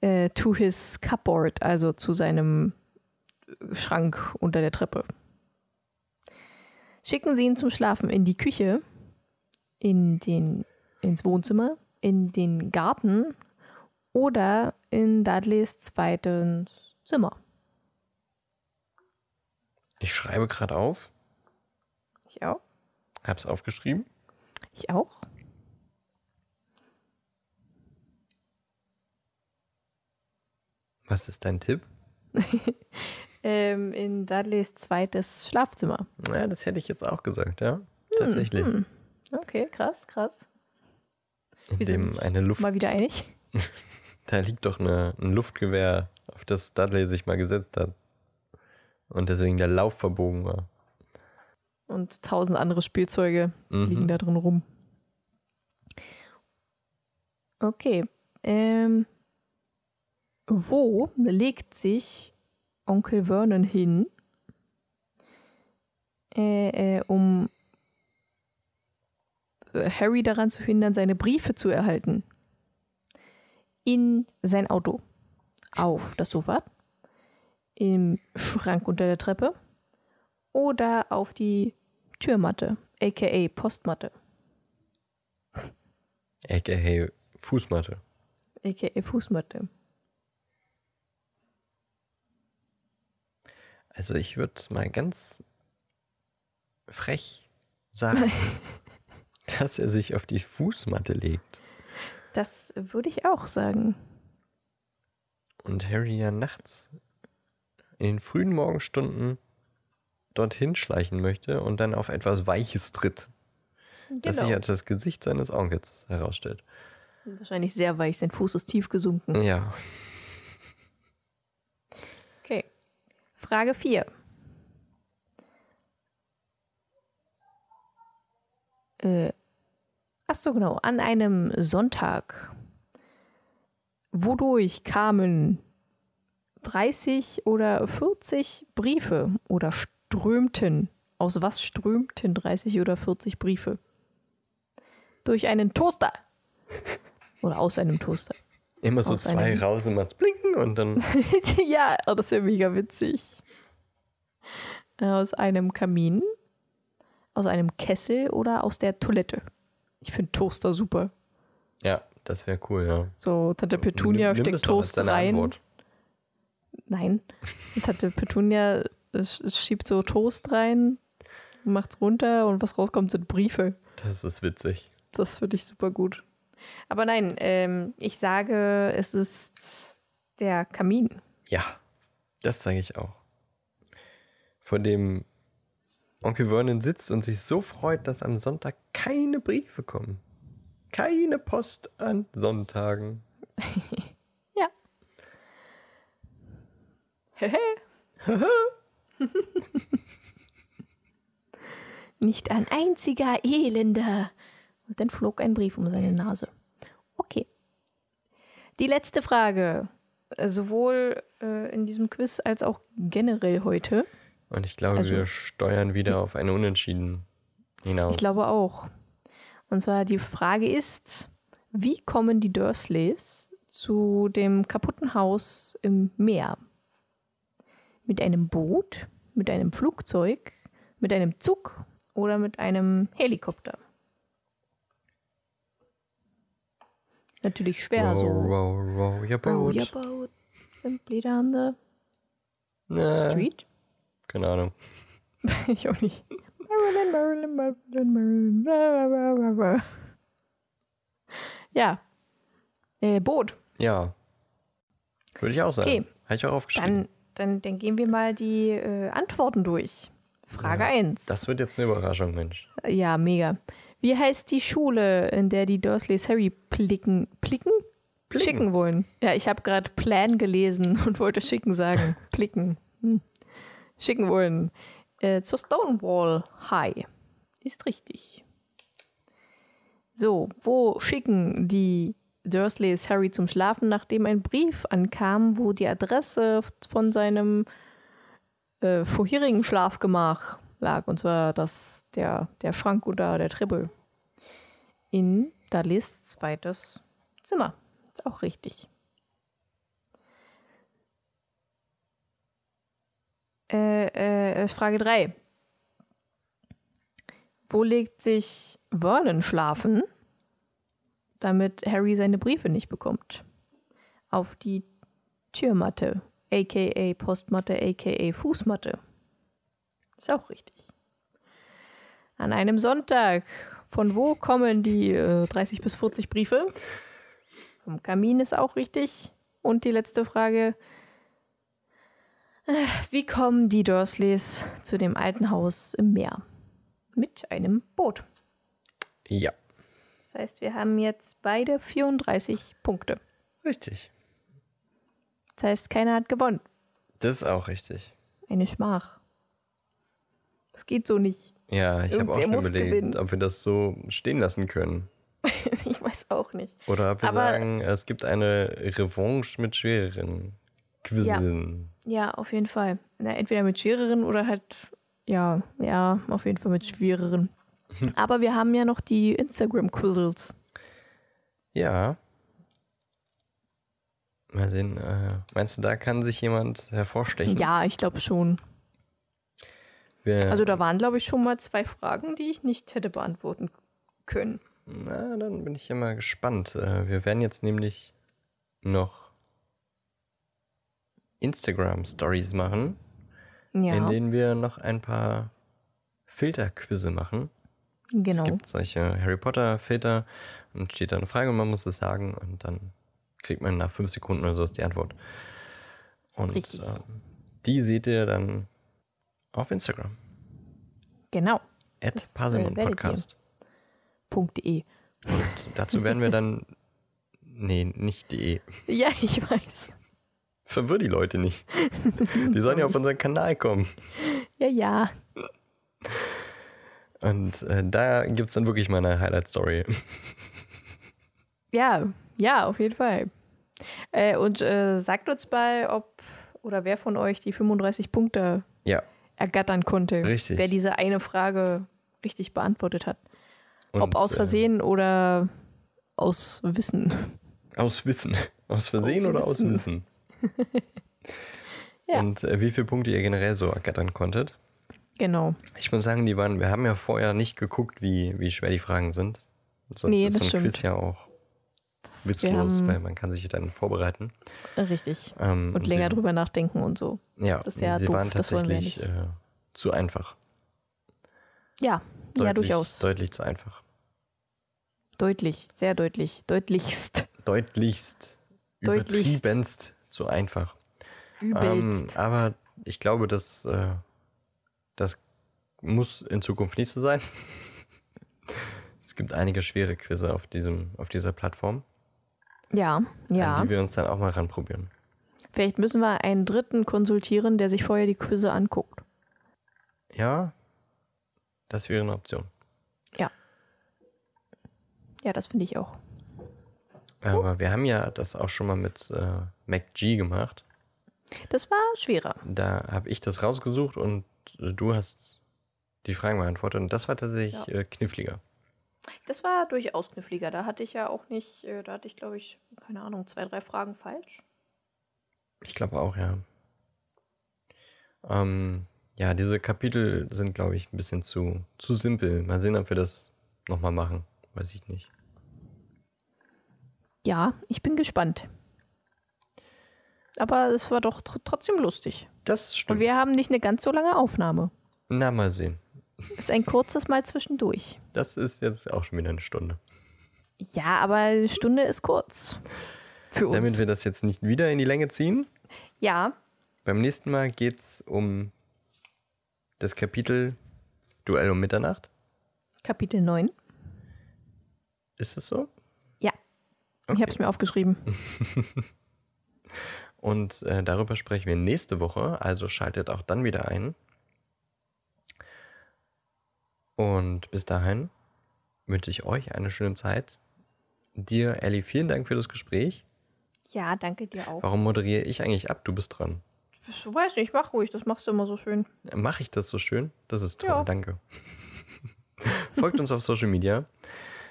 äh, to his cupboard, also zu seinem Schrank unter der Treppe. Schicken sie ihn zum Schlafen in die Küche, in den, ins Wohnzimmer, in den Garten oder in Dudleys zweites Zimmer. Ich schreibe gerade auf. Ich auch. Hab's aufgeschrieben. Ich auch. Was ist dein Tipp? Ähm, in Dudleys zweites Schlafzimmer. Ja, das hätte ich jetzt auch gesagt, ja. Tatsächlich. Okay, krass, krass. In wir dem sind eine Luft. Mal wieder einig. Da liegt doch eine, ein Luftgewehr, auf das Dudley sich mal gesetzt hat. Und deswegen der Lauf verbogen war. Und tausend andere Spielzeuge Mhm. liegen da drin rum. Okay. Ähm, wo legt sich Onkel Vernon hin, äh, äh, um äh, Harry daran zu hindern, seine Briefe zu erhalten? In sein Auto. Auf das Sofa. Im Schrank unter der Treppe. Oder auf die Türmatte, aka Postmatte, AKA Fußmatte. aka Fußmatte. Also ich würde mal ganz frech sagen, dass er sich auf die Fußmatte legt. Das würde ich auch sagen. Und Harry ja nachts in den frühen Morgenstunden dorthin schleichen möchte und dann auf etwas Weiches tritt, das sich als das Gesicht seines Onkels herausstellt. Wahrscheinlich sehr weich, sein Fuß ist tief gesunken. Ja, Okay. Frage 4. Äh, ach so, genau. An einem Sonntag. Wodurch kamen 30 oder 40 Briefe oder strömten? Aus was strömten 30 oder 40 Briefe? Durch einen Toaster. Oder aus einem Toaster. Immer so zwei einem- raus und macht's blinken und dann. ja, oh, das wäre mega witzig. Aus einem Kamin, aus einem Kessel oder aus der Toilette. Ich finde Toaster super. Ja, das wäre cool, ja. So, Tante Petunia Nimm- steckt Toast rein. Antwort. Nein. Tante Petunia äh, sch- schiebt so Toast rein, macht's runter und was rauskommt, sind Briefe. Das ist witzig. Das finde ich super gut. Aber nein, ähm, ich sage, es ist der Kamin. Ja, das sage ich auch. Vor dem Onkel Vernon sitzt und sich so freut, dass am Sonntag keine Briefe kommen. Keine Post an Sonntagen. Ja. Hehe. Nicht ein einziger Elender. Und dann flog ein Brief um seine Nase. Die letzte Frage. Äh, Sowohl äh, in diesem Quiz als auch generell heute. Und ich glaube, Also- wir steuern wieder auf eine Unentschieden hinaus. Ich glaube auch. Und zwar die Frage ist, wie kommen die Dursleys zu dem kaputten Haus im Meer? Mit einem Boot, mit einem Flugzeug, mit einem Zug oder mit einem Helikopter? Natürlich schwer row, so. row, row your Row boat. your boat simply down the Na, street. keine Ahnung. ich auch nicht. Marilyn, Marilyn, Marilyn, Marilyn. Ja. Äh, Boot. Ja. Würde ich auch sagen. Okay. Habe ich auch aufgeschrieben. Dann, dann, dann gehen wir mal die äh, Antworten durch. Frage Ja, 1. Das wird jetzt eine Überraschung, Mensch. ja, mega. Wie heißt die Schule, in der die Dursleys Harry plicken, plicken? Plicken. Schicken wollen. Ja, ich habe gerade Plan gelesen und wollte schicken sagen. Plicken. Hm. Schicken wollen. Äh, zur Stonewall High. Ist richtig. So, wo schicken die Dursleys Harry zum Schlafen, nachdem ein Brief ankam, wo die Adresse von seinem äh, vorherigen Schlafgemach lag. Und zwar das, der, der Schrank unter der Treppe. In Dudleys zweites Zimmer. Ist auch richtig. Äh, äh, Frage 3. Wo legt sich Vernon schlafen, damit Harry seine Briefe nicht bekommt? Auf die Türmatte, aka Postmatte, aka Fußmatte. Ist auch richtig. An einem Sonntag. Von wo kommen die äh, 30 bis 40 Briefe? Vom Kamin ist auch richtig. Und die letzte Frage. Äh, Wie kommen die Dursleys zu dem alten Haus im Meer? Mit einem Boot. Ja. Das heißt, wir haben jetzt beide 34 Punkte. Richtig. Das heißt, keiner hat gewonnen. Das ist auch richtig. Eine Schmach. Das geht so nicht. Ja, ich habe auch schon überlegt, gewinnen. ob wir das so stehen lassen können. Ich weiß auch nicht. Oder ob wir Aber- sagen, es gibt eine Revanche mit schwereren Quizzen. Ja, auf jeden Fall. Na, entweder mit schwereren oder halt, ja, ja, auf jeden Fall mit schwereren. Aber wir haben ja noch die Instagram-Quizzles. Ja. Mal sehen, äh, meinst du, da kann sich jemand hervorstechen? Ja, ich glaube schon. Wir, Also da waren, glaube ich, schon mal zwei Fragen, die ich nicht hätte beantworten können. na, dann bin ich ja mal gespannt. Äh, wir werden jetzt nämlich noch Instagram-Stories machen, Ja, in denen wir noch ein paar Filterquizze machen. genau. Es gibt solche Harry Potter-Filter und steht da eine Frage und man muss es sagen und dann kriegt man nach fünf Sekunden oder so ist die Antwort. Und Richtig. ähm, die seht ihr dann auf Instagram. Genau. At äh, Parsimon werdet Podcast. .de. Und dazu werden wir dann. Nee, nicht de. Ja, ich weiß. Verwirr die Leute nicht. Die sollen ja auf unseren Kanal kommen. Ja, ja. Und äh, da gibt es dann wirklich mal eine Highlight-Story. Ja, ja, auf jeden Fall. Äh, und äh, sagt uns mal, ob oder wer von euch die 35 Punkte Ja. Ergattern konnte. Richtig. Wer diese eine Frage richtig beantwortet hat. Und, ob aus äh, Versehen oder aus Wissen. aus Wissen. Aus Versehen Aus oder aus Wissen. Wissen? Ja. Und äh, wie viele Punkte ihr generell so ergattern konntet? Genau. Ich muss sagen, die waren, wir haben ja vorher nicht geguckt, wie, wie schwer die Fragen sind. Sonst Nee, ist das so ein stimmt. Quiz ja auch witzlos, weil man kann sich dann vorbereiten. Richtig. Ähm, Und länger sie, drüber nachdenken und so. Ja, das ist ja sie doof, waren tatsächlich äh, zu einfach. Ja, ja, durchaus. Deutlich zu einfach. Deutlich, sehr deutlich. Deutlichst. Deutlichst, Deutlichst. übertriebenst zu einfach. Ähm, Übelst. aber ich glaube, dass äh, das muss in Zukunft nicht so sein. es gibt einige schwere Quizze auf, diesem, auf dieser Plattform, ja, ja. an die wir uns dann auch mal ranprobieren. Vielleicht müssen wir einen Dritten konsultieren, der sich vorher die Quizze anguckt. Ja, das wäre eine Option. Ja, das finde ich auch. Aber wir haben ja das auch schon mal mit äh, MacG gemacht. Das war schwerer. Da habe ich das rausgesucht und äh, du hast die Fragen beantwortet. Und das war tatsächlich äh, kniffliger. Das war durchaus kniffliger. Da hatte ich ja auch nicht, äh, da hatte ich, glaube ich, keine Ahnung, zwei, drei Fragen falsch. Ich glaube auch, ja. Ähm, ja, diese Kapitel sind, glaube ich, ein bisschen zu, zu simpel. Mal sehen, ob wir das nochmal machen. Weiß ich nicht. Ja, ich bin gespannt. Aber es war doch tr trotzdem lustig. Das Und stimmt. wir haben nicht eine ganz so lange Aufnahme. Na, mal sehen. Es ist ein kurzes Mal zwischendurch. Das ist jetzt auch schon wieder eine Stunde. Ja, aber eine Stunde ist kurz. Für uns. Damit wir das jetzt nicht wieder in die Länge ziehen, ja, beim nächsten Mal geht es um das Kapitel Duell um Mitternacht. Kapitel 9. Ist es so? Ja. Ich habe es mir aufgeschrieben. Und äh, darüber sprechen wir nächste Woche, also schaltet auch dann wieder ein. Und bis dahin wünsche ich euch eine schöne Zeit. Dir, Ellie, vielen Dank für das Gespräch. Ja, danke dir auch. Warum moderiere ich eigentlich ab? Du bist dran. Ich weiß nicht, mach ruhig, das machst du immer so schön. Mache ich das so schön? Das ist toll, Ja. danke. Folgt uns auf Social Media.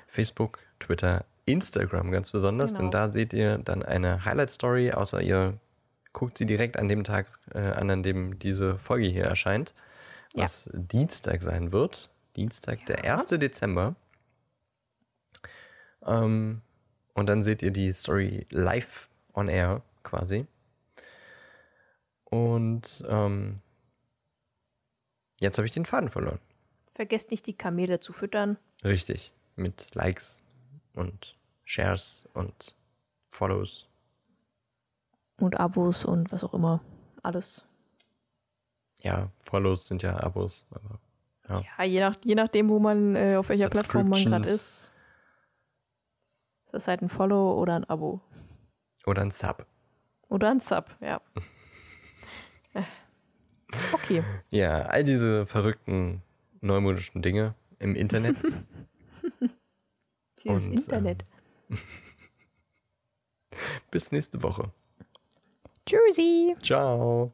Facebook, Twitter, Instagram ganz besonders, Genau. denn da seht ihr dann eine Highlight-Story, außer ihr guckt sie direkt an dem Tag äh, an, an dem diese Folge hier erscheint, Ja. was Dienstag sein wird. Dienstag, der 1. Dezember. Ähm, und dann seht ihr die Story live on air quasi. Und ähm, jetzt habe ich den Faden verloren. Vergesst nicht, die Kamele zu füttern. Richtig. Mit Likes und Shares und Follows. Und Abos und was auch immer. Alles. Ja, Follows sind ja Abos, aber ja. Ja, je, nach, je nachdem, wo man, äh, auf welcher Plattform man gerade ist. Ist das halt ein Follow oder ein Abo. Oder ein Sub. Oder ein Sub, ja. Okay. Ja, all diese verrückten neumodischen Dinge im Internet. Dieses Und, Internet. Bis nächste Woche. Tschüssi. Ciao.